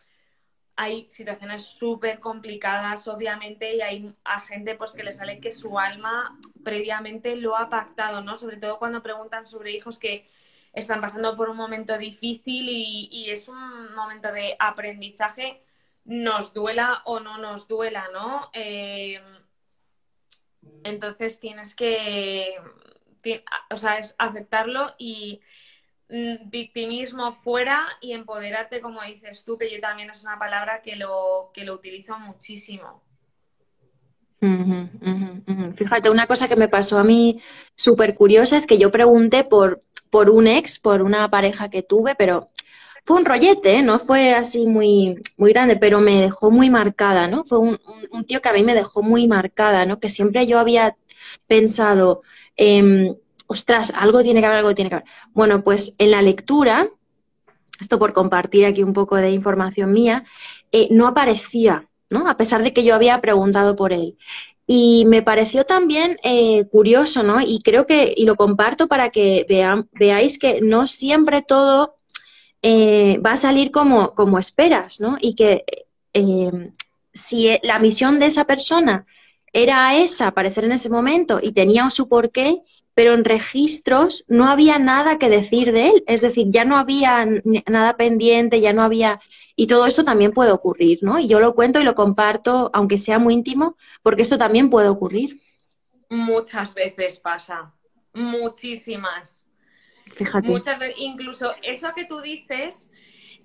hay situaciones súper complicadas, obviamente, y hay a gente pues que le sale que su alma previamente lo ha pactado, ¿no? Sobre todo cuando preguntan sobre hijos que están pasando por un momento difícil y, es un momento de aprendizaje, nos duela o no nos duela, ¿no? Eh, entonces tienes que, o sea, es aceptarlo y mm, victimismo fuera y empoderarte, como dices tú, que yo también es una palabra que lo, que lo utilizo muchísimo. Fíjate, una cosa que me pasó a mí súper curiosa es que yo pregunté por, por un ex, por una pareja que tuve, pero fue un rollete, ¿eh? no fue así muy, muy grande, pero me dejó muy marcada, ¿no? Fue un, tío que a mí me dejó muy marcada, ¿no? Que siempre yo había pensado, em, ostras, algo tiene que haber, algo tiene que haber. Bueno, pues en la lectura, esto por compartir aquí un poco de información mía, eh, no aparecía, ¿no? A pesar de que yo había preguntado por él. Y me pareció también eh, curioso, ¿no? Y creo que, y lo comparto para que veáis que no siempre todo eh, va a salir como, como esperas, ¿no? Y que eh, si la misión de esa persona era esa, aparecer en ese momento, y tenía su porqué, pero en registros no había nada que decir de él, es decir, ya no había nada pendiente, ya no había... Y todo esto también puede ocurrir, ¿no? Y yo lo cuento y lo comparto, aunque sea muy íntimo, porque esto también puede ocurrir. Muchas veces pasa, muchísimas. Muchas veces, incluso eso que tú dices,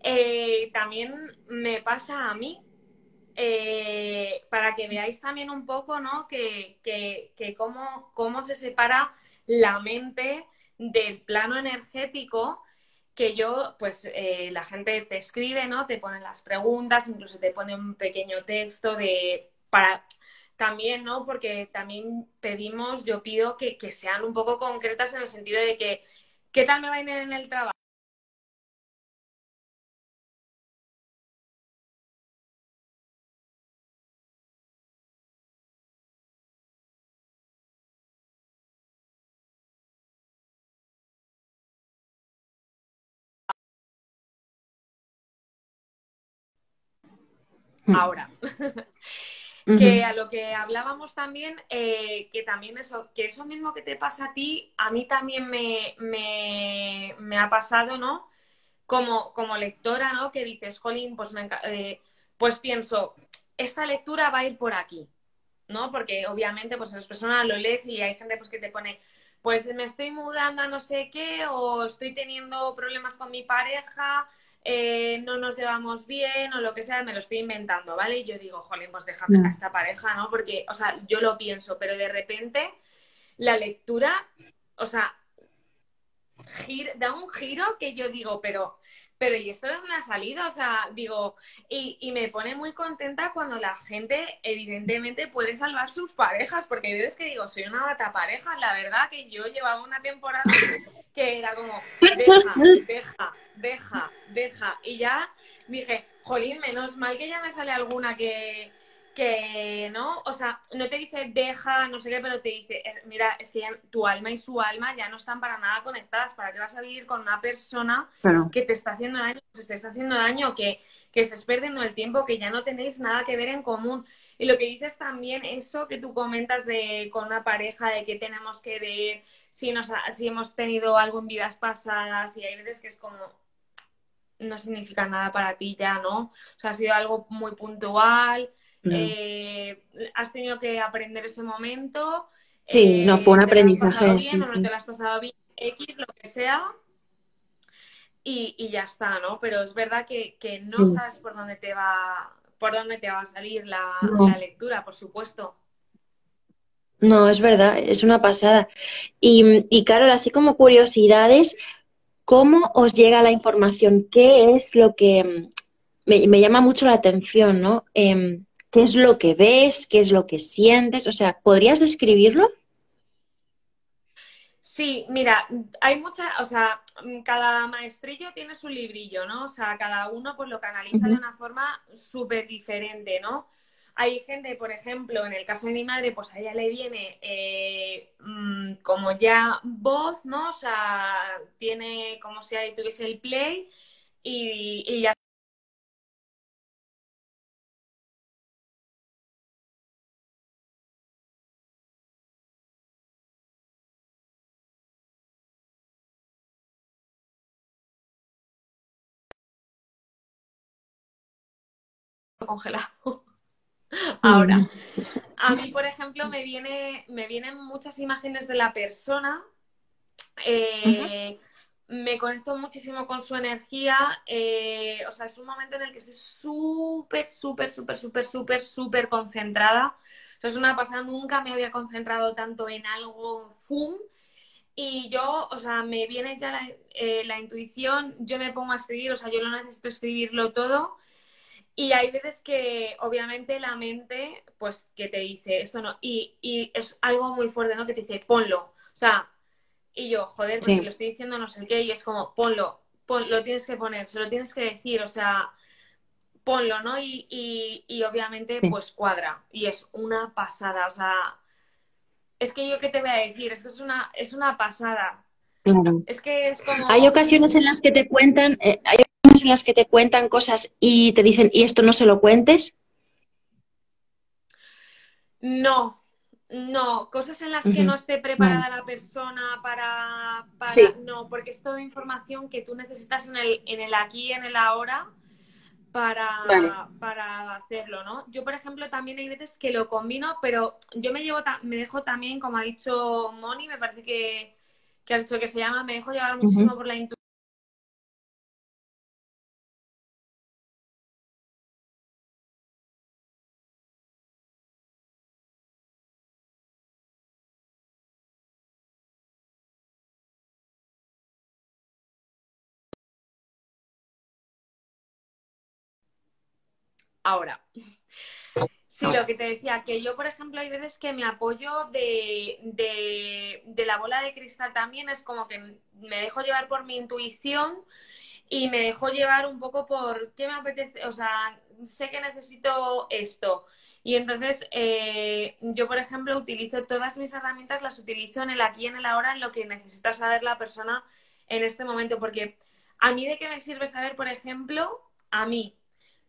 eh, también me pasa a mí. Eh, para que veáis también un poco, ¿no? Que, que, que cómo, cómo se separa la mente del plano energético que yo, pues eh, la gente te escribe, ¿no? Te ponen las preguntas, incluso te pone un pequeño texto de para también, ¿no? Porque también pedimos, yo pido que, que sean un poco concretas en el sentido de que, ¿qué tal me va a ir en el trabajo? *laughs* Que a lo que hablábamos también, eh, que también eso, que eso mismo que te pasa a ti, a mí también me, me, ha pasado, ¿no? Como, como lectora, ¿no? Que dices, Jolín, pues, me, eh, pues pienso, esta lectura va a ir por aquí, ¿no? Porque obviamente, pues las personas lo lees y hay gente pues que te pone, pues me estoy mudando a no sé qué, o estoy teniendo problemas con mi pareja, eh, no nos llevamos bien o lo que sea, me lo estoy inventando, ¿vale? Y yo digo, jolín, pues déjame a esta pareja, ¿no? Porque, o sea, yo lo pienso, pero de repente la lectura, o sea, da un giro que yo digo, pero pero ¿y esto de dónde ha salido? O sea, digo, y, y, me pone muy contenta cuando la gente evidentemente puede salvar sus parejas, porque hay veces que digo, soy una bata pareja, la verdad que yo llevaba una temporada *laughs* que era como, deja, deja, deja, deja, y ya dije, jolín, menos mal que ya me sale alguna que, que no, o sea, no te dice deja, no sé qué, pero te dice, eh, mira, es que tu alma y su alma ya no están para nada conectadas, ¿para qué vas a vivir con una persona que te está haciendo daño, que estés haciendo daño, que, que estés perdiendo el tiempo, que ya no tenéis nada que ver en común? Y lo que dices también, eso que tú comentas de con una pareja, de que tenemos que ver si, nos, si hemos tenido algo en vidas pasadas, y hay veces que es como, no significa nada para ti ya, ¿no? O sea, ha sido algo muy puntual, eh, has tenido que aprender ese momento. Sí, no fue un aprendizaje. Bien, no te lo has pasado bien, X, lo que sea. Y, ya está, ¿no? Pero es verdad que, no sabes por dónde te va por dónde te va a salir la, lectura, por supuesto. No, es verdad, es una pasada. Y, y Carol, así como curiosidades, ¿cómo os llega la información? ¿Qué es lo que mm, me, me llama mucho la atención, ¿no? Em, ¿qué es lo que ves? ¿Qué es lo que sientes? O sea, ¿podrías describirlo? Sí, mira, hay muchas, o sea, cada maestrillo tiene su librillo, ¿no? O sea, cada uno pues lo canaliza de una forma súper diferente, ¿no? Hay gente, por ejemplo, en el caso de mi madre, pues a ella le viene eh, mm, como ya voz, ¿no? O sea, tiene como si ahí tuviese el play y, y ya congelado. *laughs* Ahora, *laughs* a mí, por ejemplo, me viene, me vienen muchas imágenes de la persona. eh, me conecto muchísimo con su energía. eh, o sea, es un momento en el que estoy súper, súper, súper, súper, súper, súper concentrada. O sea, es una pasada, nunca me había concentrado tanto en algo, ¡fum! Y yo, o sea, me viene ya la, eh, la intuición, yo me pongo a escribir, o sea, yo no necesito escribirlo todo. Y hay veces que, obviamente, la mente, pues, que te dice esto no. Y, y es algo muy fuerte, ¿no? Que te dice, ponlo. O sea, y yo, joder, pues si Sí, lo estoy diciendo no sé qué, y es como, ponlo, pon- lo tienes que poner, se lo tienes que decir, o sea, ponlo, ¿no? Y, y, y obviamente, sí, pues cuadra. Y es una pasada, o sea, es que yo qué te voy a decir, es que es una, es una pasada. claro. Es que es Hay como, ocasiones en las que te cuentan, eh, hay ocasiones en las que te cuentan cosas y te dicen, y esto no se lo cuentes. No, no, cosas en las que no esté Vale. preparada la persona para, para, Sí, no, porque es toda información que tú necesitas en el, en el aquí y en el ahora vale. para, para hacerlo, ¿no? Yo, por ejemplo, también hay veces que lo combino, pero yo me llevo, me dejo también, como ha dicho Moni, me parece que, que has dicho que se llama, me dejo llevar muchísimo por la intuición ahora. Sí, lo que te decía, que yo, por ejemplo, hay veces que me apoyo de, de, de la bola de cristal también, es como que me dejo llevar por mi intuición y me dejo llevar un poco por qué me apetece, o sea, sé que necesito esto. Y entonces eh, yo, por ejemplo, utilizo todas mis herramientas, las utilizo en el aquí y en el ahora, en lo que necesita saber la persona en este momento, porque a mí de qué me sirve saber, por ejemplo, a mí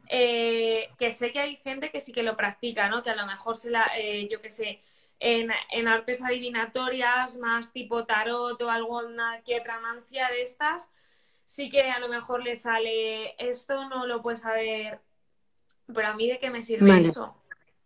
eh, que sé que hay gente que sí que lo practica, ¿no? Que a lo mejor se la, eh, yo qué sé, en, en artes adivinatorias, más tipo tarot o alguna que otra mancia de estas, sí que a lo mejor le sale esto, no lo puedes saber, pero a mí de qué me sirve Vale. eso?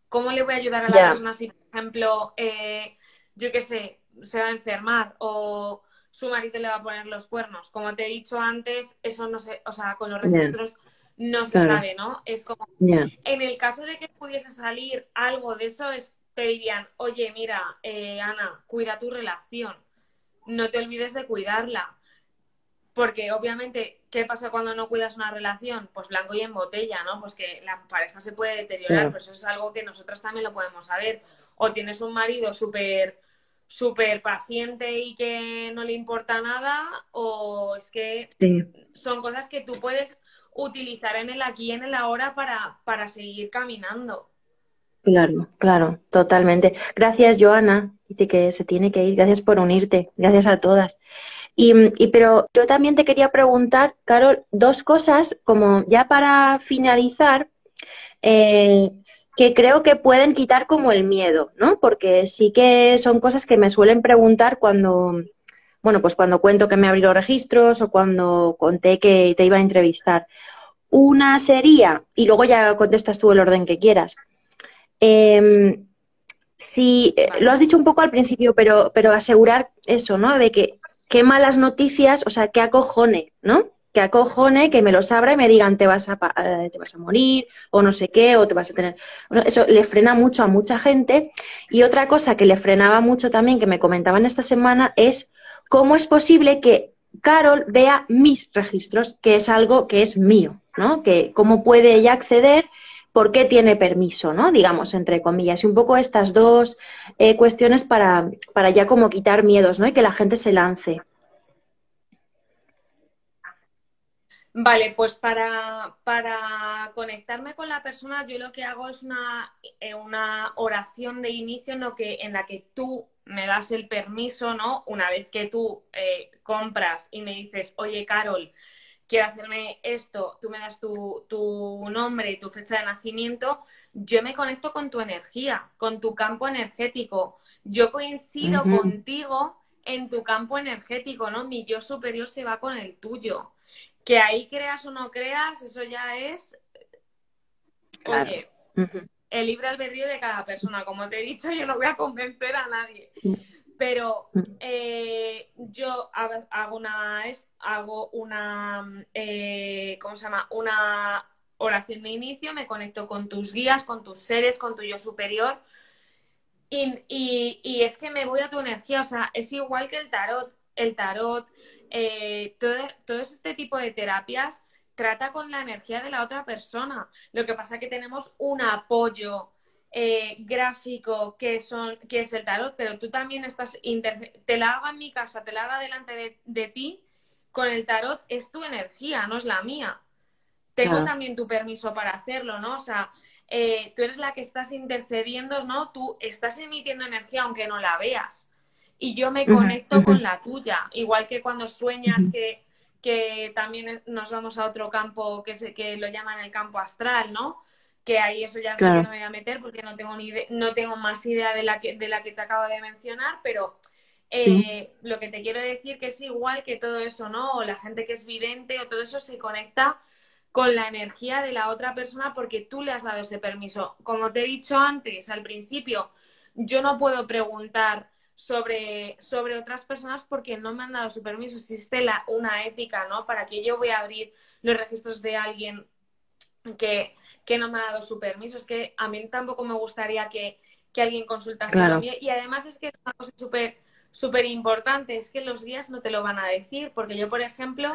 ¿Cómo le voy a ayudar a la persona si, por ejemplo, eh, yo qué sé, se va a enfermar o su marido le va a poner los cuernos? Como te he dicho antes, eso no se, o sea, con los registros no se claro. sabe, ¿no? Es como en el caso de que pudiese salir algo de eso, es, te dirían, oye, mira, eh, Ana, cuida tu relación, no te olvides de cuidarla, porque obviamente, ¿qué pasa cuando no cuidas una relación? Pues blanco y en botella, ¿no? Pues que la pareja se puede deteriorar, claro. pero eso es algo que nosotras también lo podemos saber. O tienes un marido súper súper paciente y que no le importa nada, o es que Sí, son cosas que tú puedes utilizar en el aquí y en el ahora para, para seguir caminando. claro, claro, totalmente. Gracias, Joana. Dice que se tiene que ir. Gracias por unirte. Gracias a todas. Y, y pero yo también te quería preguntar, Carol, dos cosas, como ya para finalizar. eh, que creo que pueden quitar como el miedo, ¿no? Porque sí que son cosas que me suelen preguntar cuando, bueno, pues cuando cuento que me abrí los registros o cuando conté que te iba a entrevistar. Una sería, y luego ya contestas tú el orden que quieras. Eh, si lo has dicho un poco al principio, pero, pero asegurar eso, ¿no? De que qué malas noticias, o sea, qué acojone, ¿no? que acojone, que me los abra y me digan te vas a, eh, te vas a morir o no sé qué, o te vas a tener... eso le frena mucho a mucha gente. Y otra cosa que le frenaba mucho también, que me comentaban esta semana, es cómo es posible que Carol vea mis registros, que es algo que es mío, ¿no? Que cómo puede ella acceder por qué tiene permiso, ¿no? Digamos, entre comillas. Y un poco estas dos eh, cuestiones para, para ya como quitar miedos, ¿no? Y que la gente se lance. Vale, pues para, para, conectarme con la persona, yo lo que hago es una, eh, una oración de inicio en, lo que, en la que tú me das el permiso, ¿no? Una vez que tú eh, compras y me dices, oye, Carol, quiero hacerme esto, tú me das tu, tu nombre y tu fecha de nacimiento, yo me conecto con tu energía, con tu campo energético. Yo coincido contigo en tu campo energético, ¿no? Mi yo superior se va con el tuyo. Que ahí creas o no creas, eso ya es. Oye, el libre albedrío de cada persona. Como te he dicho, yo no voy a convencer a nadie. Pero mm. eh, yo hago una, hago una, eh, ¿cómo se llama? Una oración de inicio, me conecto con tus guías, con tus seres, con tu yo superior. Y, es que me voy a tu energía, o sea, es igual que el tarot. El tarot, eh, todo, todo este tipo de terapias trata con la energía de la otra persona. Lo que pasa es que tenemos un apoyo eh, gráfico que, son, que es el tarot, pero tú también estás, te la haga en mi casa, te la haga delante de, ti, con el tarot es tu energía, no es la mía. Tengo también tu permiso para hacerlo, ¿no? O sea, eh, tú eres la que estás intercediendo, ¿no? Tú estás emitiendo energía aunque no la veas. Y yo me conecto con la tuya, igual que cuando sueñas que, que también nos vamos a otro campo que, se, que lo llaman el campo astral, ¿no? que ahí eso ya no me voy a meter porque no tengo ni no tengo más idea de la que de la que te acabo de mencionar, pero eh, lo que te quiero decir que es igual que todo eso, ¿no? O la gente que es vidente o todo eso se conecta con la energía de la otra persona porque tú le has dado ese permiso. Como te he dicho antes, al principio, yo no puedo preguntar sobre, sobre otras personas porque no me han dado su permiso. Existe la, una ética, ¿no? Para que yo voy a abrir los registros de alguien que, que no me ha dado su permiso. Es que a mí tampoco me gustaría que, alguien consultase lo mío. Y además es que es una cosa súper súper importante, es que los guías no te lo van a decir, porque yo, por ejemplo,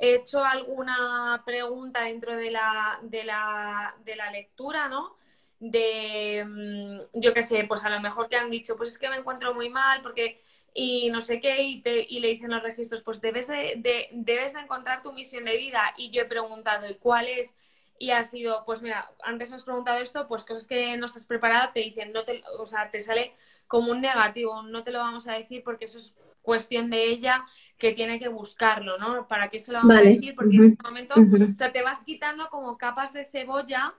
he hecho alguna pregunta dentro de la, de la, de la lectura, ¿no? De, mm, yo qué sé, pues a lo mejor te han dicho, pues es que me encuentro muy mal, porque y no sé qué, y, te, y le dicen los registros, pues debes de, de, debes de encontrar tu misión de vida. Y yo he preguntado, ¿y cuál es? y ha sido, pues mira, antes me has preguntado esto, pues cosas que no estás preparada te dicen, no te, o sea, te sale como un negativo, no te lo vamos a decir porque eso es cuestión de ella que tiene que buscarlo, ¿no? ¿Para qué se lo vamos a decir? Porque en este momento, o sea, te vas quitando como capas de cebolla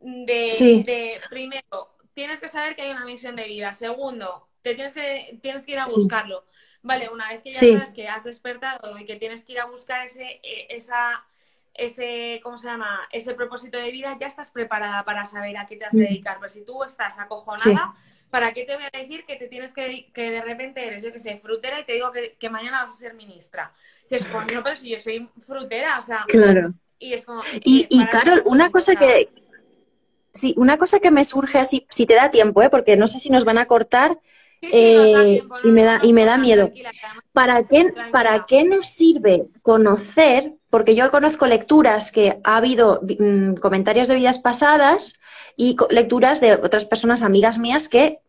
de, de, primero, tienes que saber que hay una misión de vida, segundo, te tienes que, tienes que ir a buscarlo. Vale, una vez que ya sabes que has despertado y que tienes que ir a buscar ese, e, esa ese, ¿cómo se llama? Ese propósito de vida, ya estás preparada para saber a qué te vas a mm. dedicar. Pero si tú estás acojonada, ¿para qué te voy a decir que te tienes que, que de repente eres, yo que sé, frutera y te digo que, mañana vas a ser ministra? Dices, coño, pero si yo soy frutera, o sea. Claro. Y es como. Y, y, Carol, una cosa que. Sí, una cosa que me surge así, si te da tiempo, ¿eh? porque no sé si nos van a cortar. Eh, y me da y me da miedo. ¿Para qué, ¿Para qué nos sirve conocer porque yo conozco lecturas que ha habido mm, comentarios de vidas pasadas y lecturas de otras personas, amigas mías, que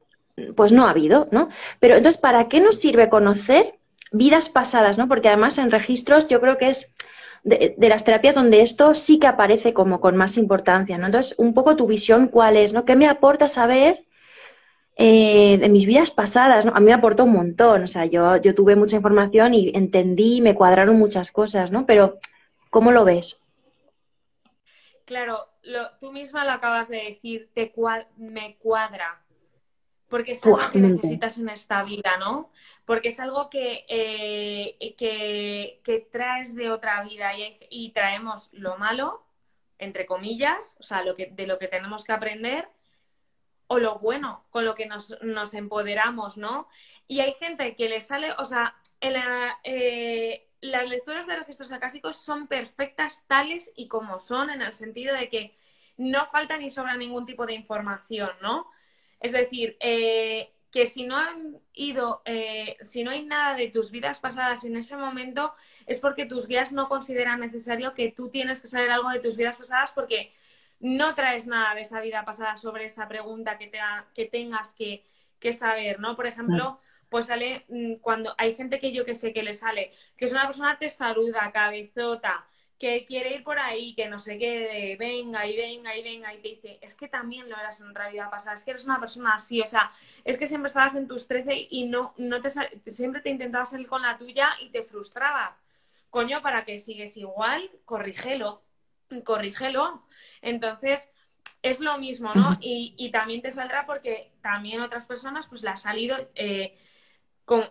pues no ha habido, ¿no? Pero entonces, ¿para qué nos sirve conocer vidas pasadas, ¿no? Porque además en registros yo creo que es de, las terapias donde esto sí que aparece como con más importancia, ¿no? Entonces, un poco tu visión, ¿cuál es, ¿no? ¿Qué me aporta saber eh, de mis vidas pasadas, ¿no? A mí me aportó un montón, o sea, yo, yo tuve mucha información y entendí, me cuadraron muchas cosas, ¿no? Pero, ¿cómo lo ves? Claro, tú misma lo acabas de decir, te me cuadra, porque es algo que necesitas en esta vida, ¿no? Porque es algo que, eh, que, traes de otra vida y, y, traemos lo malo, entre comillas, o sea, lo que, de lo que tenemos que aprender o lo bueno con lo que nos, nos empoderamos, ¿no? Y hay gente que le sale, o sea, eh, las lecturas de registros acásicos son perfectas tales y como son, en el sentido de que no falta ni sobra ningún tipo de información, ¿no? Es decir, eh, que si no han ido, eh, si no hay nada de tus vidas pasadas en ese momento, es porque tus guías no consideran necesario que tú tienes que saber algo de tus vidas pasadas porque no traes nada de esa vida pasada sobre esa pregunta que, te que tengas que, que, saber, ¿no? Por ejemplo, pues sale mm, cuando hay gente que yo que sé que le sale, que es una persona testaruda, cabezota, que quiere ir por ahí, que no sé qué, venga y venga y venga, y te dice, es que también lo eras en realidad pasada, es que eres una persona así, o sea, es que siempre estabas en tus 13 y no, no te siempre te intentabas salir con la tuya y te frustrabas. Coño, ¿para que sigues igual? Corrígelo, corrígelo. Entonces, es lo mismo, ¿no? *clears throat* Y, y, también te saldrá porque también otras personas, pues le ha salido... Eh,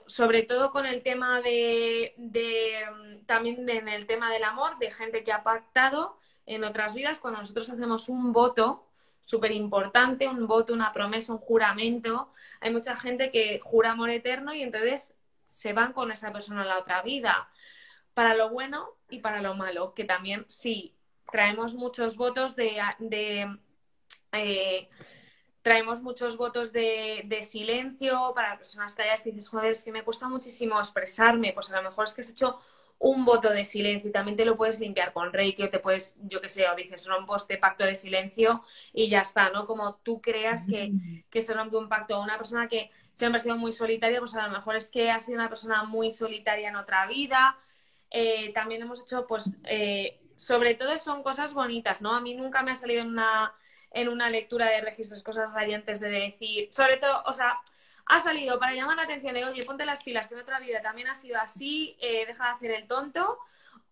sobre todo con el tema de, mm, también en el tema del amor, de gente que ha pactado en otras vidas, cuando nosotros hacemos un voto súper importante, un voto, una promesa, un juramento, hay mucha gente que jura amor eterno y entonces se van con esa persona a la otra vida, para lo bueno y para lo malo, que también sí, traemos muchos votos de, eh, traemos muchos votos de, silencio para personas calladas que dices, joder, es que me cuesta muchísimo expresarme, pues a lo mejor es que has hecho un voto de silencio y también te lo puedes limpiar con Reiki o te puedes, yo qué sé, o dices, rompo este pacto de silencio y ya está, ¿no? Como tú creas que, que se rompe un pacto. Una persona que siempre ha sido muy solitaria, pues a lo mejor es que ha sido una persona muy solitaria en otra vida. Eh, también hemos hecho, pues, eh, sobre todo son cosas bonitas, ¿no? A mí nunca me ha salido en una en una lectura de registros cosas radiantes de decir, sobre todo, o sea, ha salido para llamar la atención de, oye, ponte las pilas, que en otra vida también ha sido así, eh, deja de hacer el tonto,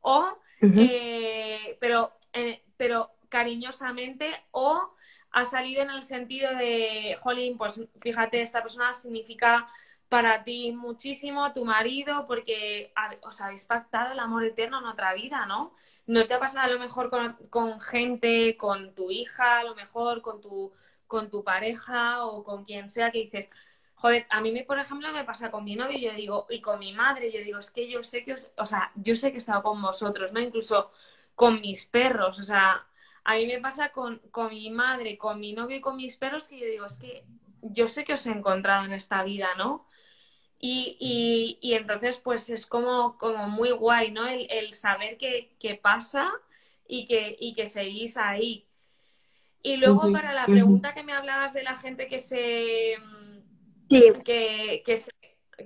o, eh, pero, eh, pero cariñosamente, o ha salido en el sentido de, jolín, pues fíjate, esta persona significa para ti muchísimo, tu marido, porque os habéis pactado el amor eterno en otra vida, ¿no? No te ha pasado a lo mejor con, gente, con tu hija, a lo mejor con tu, con tu pareja o con quien sea que dices, joder, a mí, me, por ejemplo, me pasa con mi novio, yo digo, y con mi madre, yo digo, es que yo sé que, os, o sea, yo sé que he estado con vosotros, ¿no? Incluso con mis perros, o sea, a mí me pasa con, con mi madre, con mi novio y con mis perros, que yo digo, es que yo sé que os he encontrado en esta vida, ¿no? Y, y, entonces, pues es como, como muy guay, ¿no? El, el saber qué pasa y que, y que seguís ahí. Y luego, para la pregunta que me hablabas de la gente que se, que, que, se,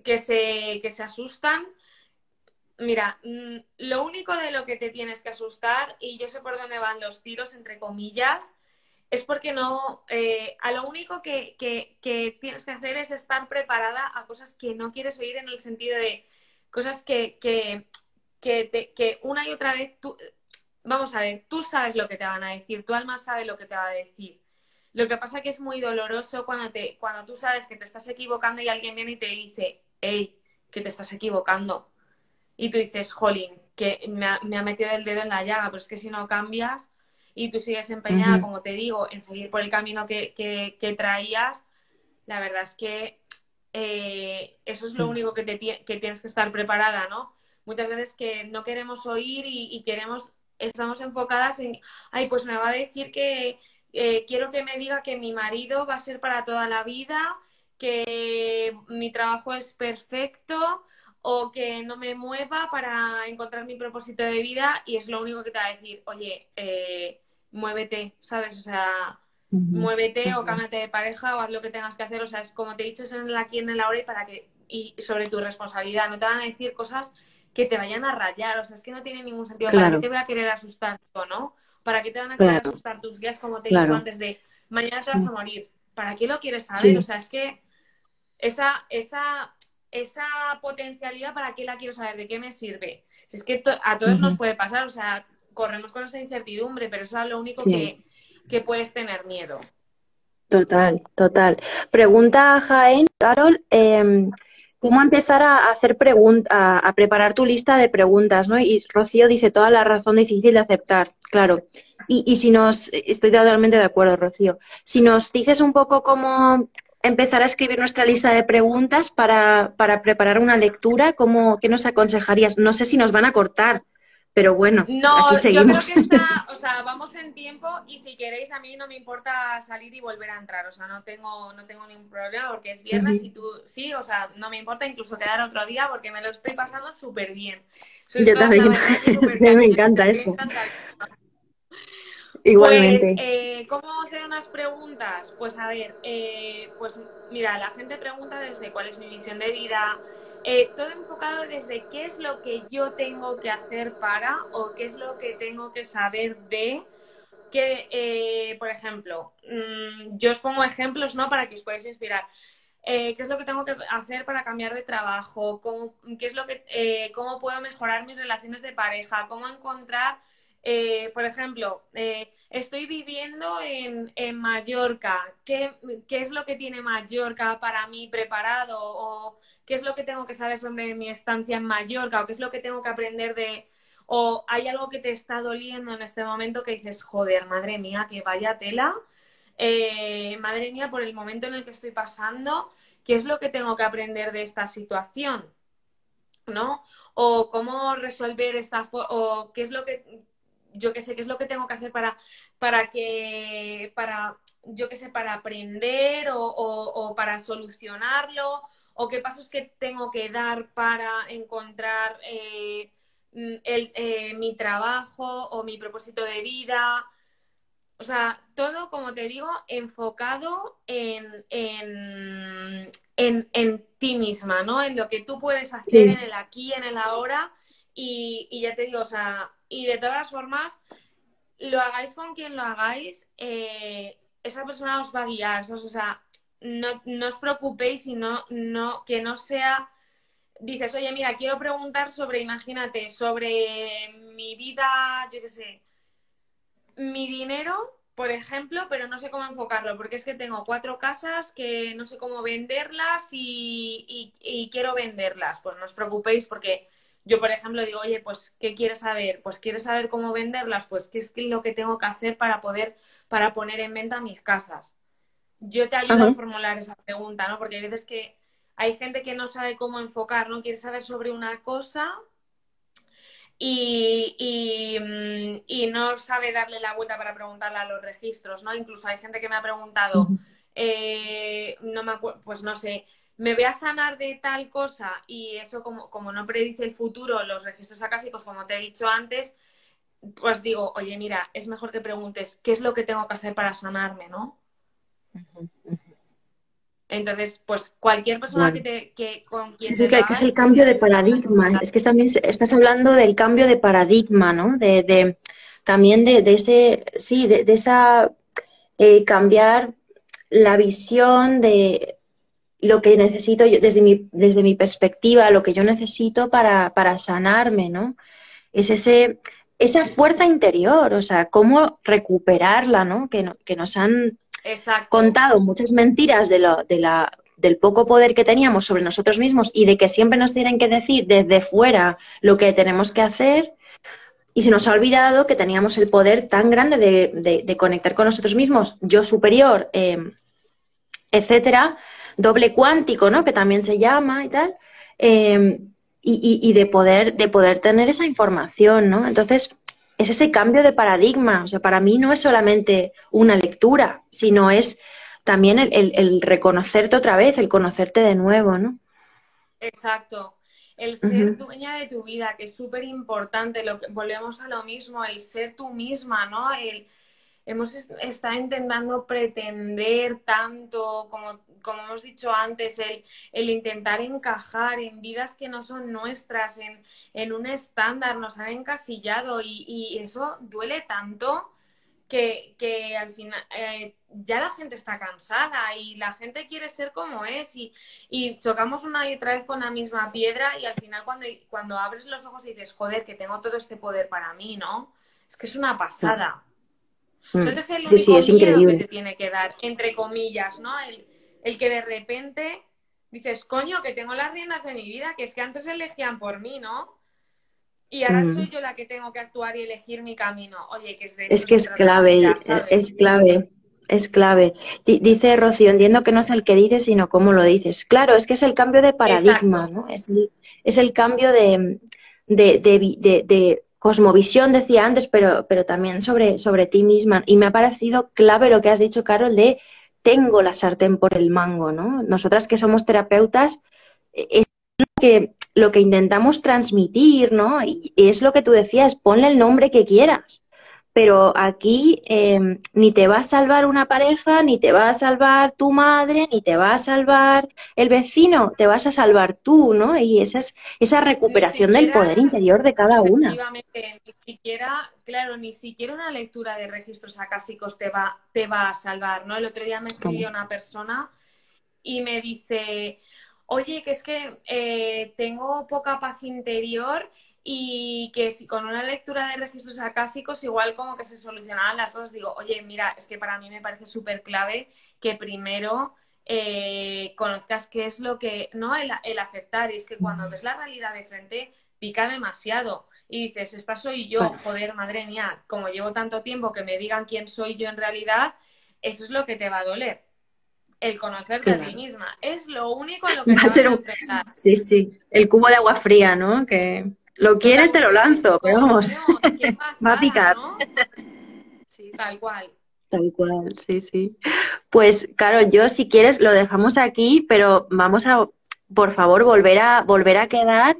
que, se, que se asustan, mira, mm, lo único de lo que te tienes que asustar, y yo sé por dónde van los tiros, entre comillas, es porque no, eh, a lo único que, tienes que hacer es estar preparada a cosas que no quieres oír en el sentido de cosas que, que, que, una y otra vez tú, vamos a ver, tú sabes lo que te van a decir, tu alma sabe lo que te va a decir. Lo que pasa es que es muy doloroso cuando, te, cuando tú sabes que te estás equivocando y alguien viene y te dice, hey, que te estás equivocando. Y tú dices, jolín, que me ha, me ha metido el dedo en la llaga, pero es que si no cambias, y tú sigues empeñada, como te digo, en seguir por el camino que, que, traías, la verdad es que eh, eso es lo único que, te, que tienes que estar preparada, ¿no? Muchas veces que no queremos oír y, queremos, estamos enfocadas en, ay, pues me va a decir que eh, quiero que me diga que mi marido va a ser para toda la vida, que mi trabajo es perfecto o que no me mueva para encontrar mi propósito de vida y es lo único que te va a decir, oye, eh, muévete, ¿sabes? O sea, muévete o cámbiate de pareja o haz lo que tengas que hacer. O sea, es como te he dicho, es en aquí en el ahora y para que, y sobre tu responsabilidad. No te van a decir cosas que te vayan a rayar. O sea, es que no tiene ningún sentido. ¿Para qué te voy a querer asustar o no? ¿Para qué te van a querer asustar tus guías, como te he dicho antes, de mañana te vas a morir? ¿Para qué lo quieres saber? O sea, es que esa, esa, esa potencialidad, ¿para qué la quiero saber? ¿De qué me sirve? Si es que a todos nos puede pasar, o sea, corremos con esa incertidumbre, pero eso es lo único que, puedes tener miedo. Total, total. Pregunta a Jaén, Carol, em, ¿cómo empezar a hacer preguntas, a, preparar tu lista de preguntas, ¿no? Y Rocío dice toda la razón difícil de aceptar, claro. Y, y si nos, estoy totalmente de acuerdo, Rocío. Si nos dices un poco cómo, empezar a escribir nuestra lista de preguntas para, para preparar una lectura? ¿Cómo, ¿Qué nos aconsejarías? No sé si nos van a cortar, pero bueno, no, aquí seguimos. yo creo que está, *laughs* o sea, vamos en tiempo y si queréis a mí no me importa salir y volver a entrar, o sea, no tengo, no tengo ningún problema porque es viernes y tú sí, o sea, no me importa incluso quedar otro día porque me lo estoy pasando súper bien. yo también, *laughs* es que me encanta esto. Igualmente. Pues, eh, ¿cómo hacer unas preguntas? Pues a ver, eh, pues mira, la gente pregunta desde cuál es mi visión de vida, eh, todo enfocado desde qué es lo que yo tengo que hacer para o qué es lo que tengo que saber de que, por ejemplo, mm, yo os pongo ejemplos, ¿no? Para que os podáis inspirar. ¿Qué es lo que tengo que hacer para cambiar de trabajo? ¿Cómo, qué es lo que, ¿Cómo puedo mejorar mis relaciones de pareja? ¿Cómo encontrar eh, por ejemplo, eh, estoy viviendo en, Mallorca. ¿Qué, es lo que tiene Mallorca para mí preparado? ¿O qué es lo que tengo que saber sobre mi estancia en Mallorca? ¿O qué es lo que tengo que aprender de... ¿O hay algo que te está doliendo en este momento que dices, joder, madre mía, que vaya tela? Eh, madre mía, por el momento en el que estoy pasando, ¿qué es lo que tengo que aprender de esta situación? ¿No? O cómo resolver esta... o qué es lo que yo qué sé, qué es lo que tengo que hacer para, para que, para, yo qué sé, para aprender o, para solucionarlo, o qué pasos que tengo que dar para encontrar eh, mm, eh, mi trabajo o mi propósito de vida. O sea, todo, como te digo, enfocado en, en, en, ti misma, ¿no? En lo que tú puedes hacer en el aquí, en el ahora. Y, y ya te digo, o sea, y de todas formas, lo hagáis con quien lo hagáis, eh, esa persona os va a guiar. O sea, no, os preocupéis y no, que no sea. Dices, oye, mira, quiero preguntar sobre, imagínate, sobre mi vida, yo qué sé, mi dinero, por ejemplo, pero no sé cómo enfocarlo, porque es que tengo cuatro casas que no sé cómo venderlas y, y quiero venderlas. Pues no os preocupéis porque yo, por ejemplo, digo, oye, pues, ¿qué quieres saber? Pues, ¿quieres saber cómo venderlas? Pues, ¿qué es lo que tengo que hacer para poder, para poner en venta mis casas? Yo te ayudo a formular esa pregunta, ¿no? Porque hay veces que hay gente que no sabe cómo enfocar, ¿no? Quiere saber sobre una cosa y, y, mm, y, no sabe darle la vuelta para preguntarle a los registros, ¿no? Incluso hay gente que me ha preguntado, eh, no me pues no sé, me voy a sanar de tal cosa y eso como, como no predice el futuro, los registros acásicos, como te he dicho antes, pues digo, oye, mira, es mejor que preguntes qué es lo que tengo que hacer para sanarme, ¿no? Entonces, pues cualquier persona que, te, que con quien sí, que, es el cambio de paradigma. Es que también estás hablando del cambio de paradigma, ¿no? De, de también de, de, ese, sí, de, esa eh, cambiar la visión de lo que necesito yo, desde mi, desde mi perspectiva, lo que yo necesito para, para sanarme, ¿no? Es ese, esa fuerza interior, o sea, cómo recuperarla, ¿no? Que, que nos han contado muchas mentiras de, lo, de la, del poco poder que teníamos sobre nosotros mismos y de que siempre nos tienen que decir desde fuera lo que tenemos que hacer. Y se nos ha olvidado que teníamos el poder tan grande de, de, conectar con nosotros mismos, yo superior, eh, etcétera, doble cuántico, ¿no? Que también se llama y tal. Em, y, de poder, de poder tener esa información, ¿no? Entonces, es ese cambio de paradigma. O sea, para mí no es solamente una lectura, sino es también el, reconocerte otra vez, el conocerte de nuevo, ¿no? Exacto. El ser dueña de tu vida, que es súper importante, volvemos a lo mismo, el ser tú misma, ¿no? El, hemos estado intentando pretender tanto, como, como hemos dicho antes, el, el, intentar encajar en vidas que no son nuestras, en, en un estándar, nos han encasillado y, y eso duele tanto. Que, que, al final eh, ya la gente está cansada y la gente quiere ser como es y, y, chocamos una y otra vez con la misma piedra y al final cuando, cuando abres los ojos y dices, joder, que tengo todo este poder para mí, ¿no? Es que es una pasada. Entonces es el único sí, que te tiene que dar, entre comillas, ¿no? El, el, que de repente dices, coño, que tengo las riendas de mi vida, que es que antes elegían por mí, ¿no? Y ahora mm. soy yo la que tengo que actuar y elegir mi camino. Oye, que es de Es que es clave, es clave. es clave. dice Rocío, entiendo que no es el que dices, sino cómo lo dices. Claro, es que es el cambio de paradigma, ¿no? Es el, es el cambio de, de, de, de, cosmovisión, decía antes, pero, pero también sobre, sobre ti misma. Y me ha parecido clave lo que has dicho, Carol, de tengo la sartén por el mango, ¿no? Nosotras que somos terapeutas, e, es lo que, lo que intentamos transmitir, ¿no? Y es lo que tú decías, ponle el nombre que quieras pero aquí em, ni te va a salvar una pareja, ni te va a salvar tu madre, ni te va a salvar el vecino, te vas a salvar tú, ¿no? Y esa es esa recuperación del poder interior de cada una. Efectivamente, ni siquiera, claro, ni siquiera una lectura de registros acásicos te va, te va a salvar, ¿no? El otro día me escribió una persona y me dice, oye, que es que eh, tengo poca paz interior y que si con una lectura de registros acásicos igual como que se solucionaban las cosas, digo, oye, mira, es que para mí me parece súper clave que primero eh, conozcas qué es lo que, no el, aceptar, y es que cuando ves la realidad de frente pica demasiado y dices, esta soy yo, joder, madre mía, como llevo tanto tiempo que me digan quién soy yo en realidad, eso es lo que te va a doler. El conocerte a ti misma. Es lo único en lo *laughs* que va a ser un... Sí, sí. El cubo de agua fría, ¿no? Que lo quieres, te lo lanzo, pero vamos, *laughs* va a picar. Sí, tal cual. Tal cual, sí, sí. Pues, claro, yo si quieres lo dejamos aquí, pero vamos a, por favor, volver a volver a quedar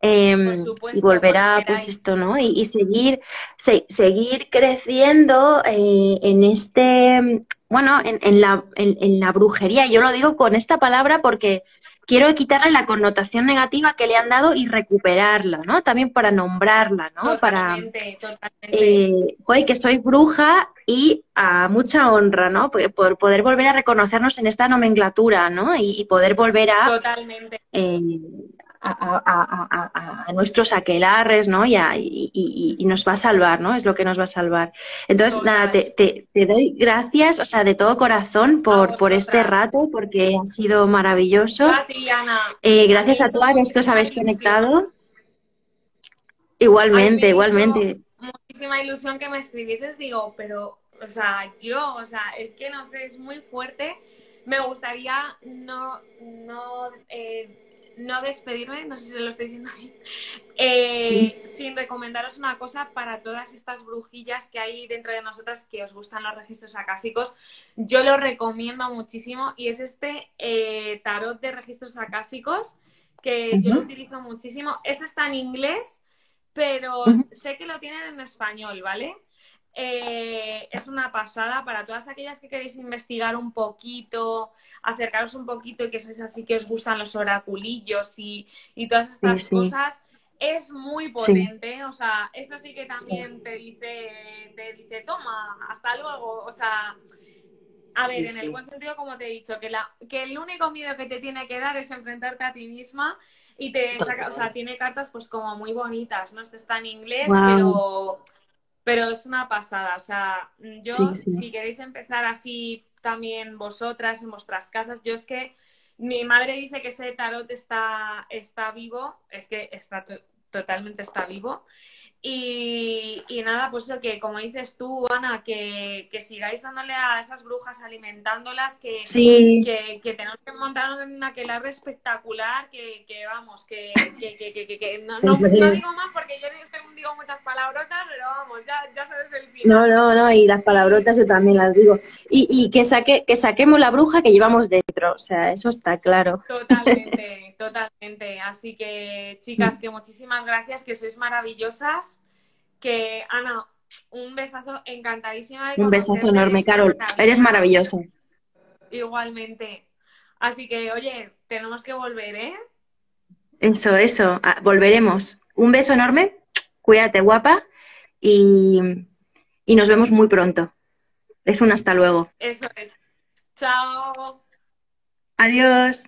em, y volver a, pues esto, ¿no? Y, seguir, seguir creciendo eh, en este, bueno, en, en la, en la brujería. Yo lo digo con esta palabra porque quiero quitarle la connotación negativa que le han dado y recuperarla, ¿no? También para nombrarla, ¿no? para, Eh, que soy bruja y a mucha honra, ¿no? Por, poder volver a reconocernos en esta nomenclatura, ¿no? Y, poder volver a... Totalmente. Eh, a, nuestros aquelarres, ¿no? Y, y, nos va a salvar, ¿no? Es lo que nos va a salvar. Entonces, nada, te, te, doy gracias, o sea, de todo corazón por, por este rato, porque ha sido maravilloso. Gracias, Ana. Eh, gracias a todas que os habéis conectado. Igualmente, igualmente. Muchísima ilusión que me escribieses, digo, pero, o sea, yo, o sea, es que no sé, es muy fuerte. Me gustaría no, no eh, no despedirme, no sé si lo estoy diciendo bien, *laughs* eh, sin recomendaros una cosa para todas estas brujillas que hay dentro de nosotras que os gustan los registros acásicos. Yo lo recomiendo muchísimo y es este eh, tarot de registros acásicos que yo lo utilizo muchísimo. Ese está en inglés, pero sé que lo tienen en español, ¿vale? Eh, es una pasada para todas aquellas que queréis investigar un poquito, acercaros un poquito y que sois así que os gustan los oraculillos y, todas estas cosas. Es muy potente, o sea, esto sí que también te dice, te dice, toma, hasta luego, o sea, a ver, en el buen sentido, como te he dicho, que, la, que el único miedo que te tiene que dar es enfrentarte a ti misma y te saca, o sea, tiene cartas pues como muy bonitas, ¿no? Este está en inglés, pero pero es una pasada. O sea, yo, si queréis empezar así también vosotras en vuestras casas, yo es que mi madre dice que ese tarot está, está vivo, es que está totalmente está vivo. Y, nada, pues eso que, como dices tú, Ana, que, sigáis dándole a esas brujas, alimentándolas, que, que, que, tenemos que montar una aquelarre espectacular, que, vamos, que, no, no, digo más porque yo digo muchas palabrotas, pero vamos, ya, ya sabes el final. No, no, no, y las palabrotas yo también las digo. Y, y que, saque, que saquemos la bruja que llevamos dentro, o sea, eso está claro. Totalmente, *laughs* totalmente. Así que, chicas, que muchísimas gracias, que sois maravillosas que Ana, un besazo encantadísima. un besazo enorme, Carol. Eres maravillosa. Igualmente. Así que, oye, tenemos que volver, ¿eh? Eso, eso. Ah, volveremos. Un beso enorme. Cuídate, guapa. Y, y nos vemos muy pronto. Es un hasta luego. Eso es. Chao. Adiós.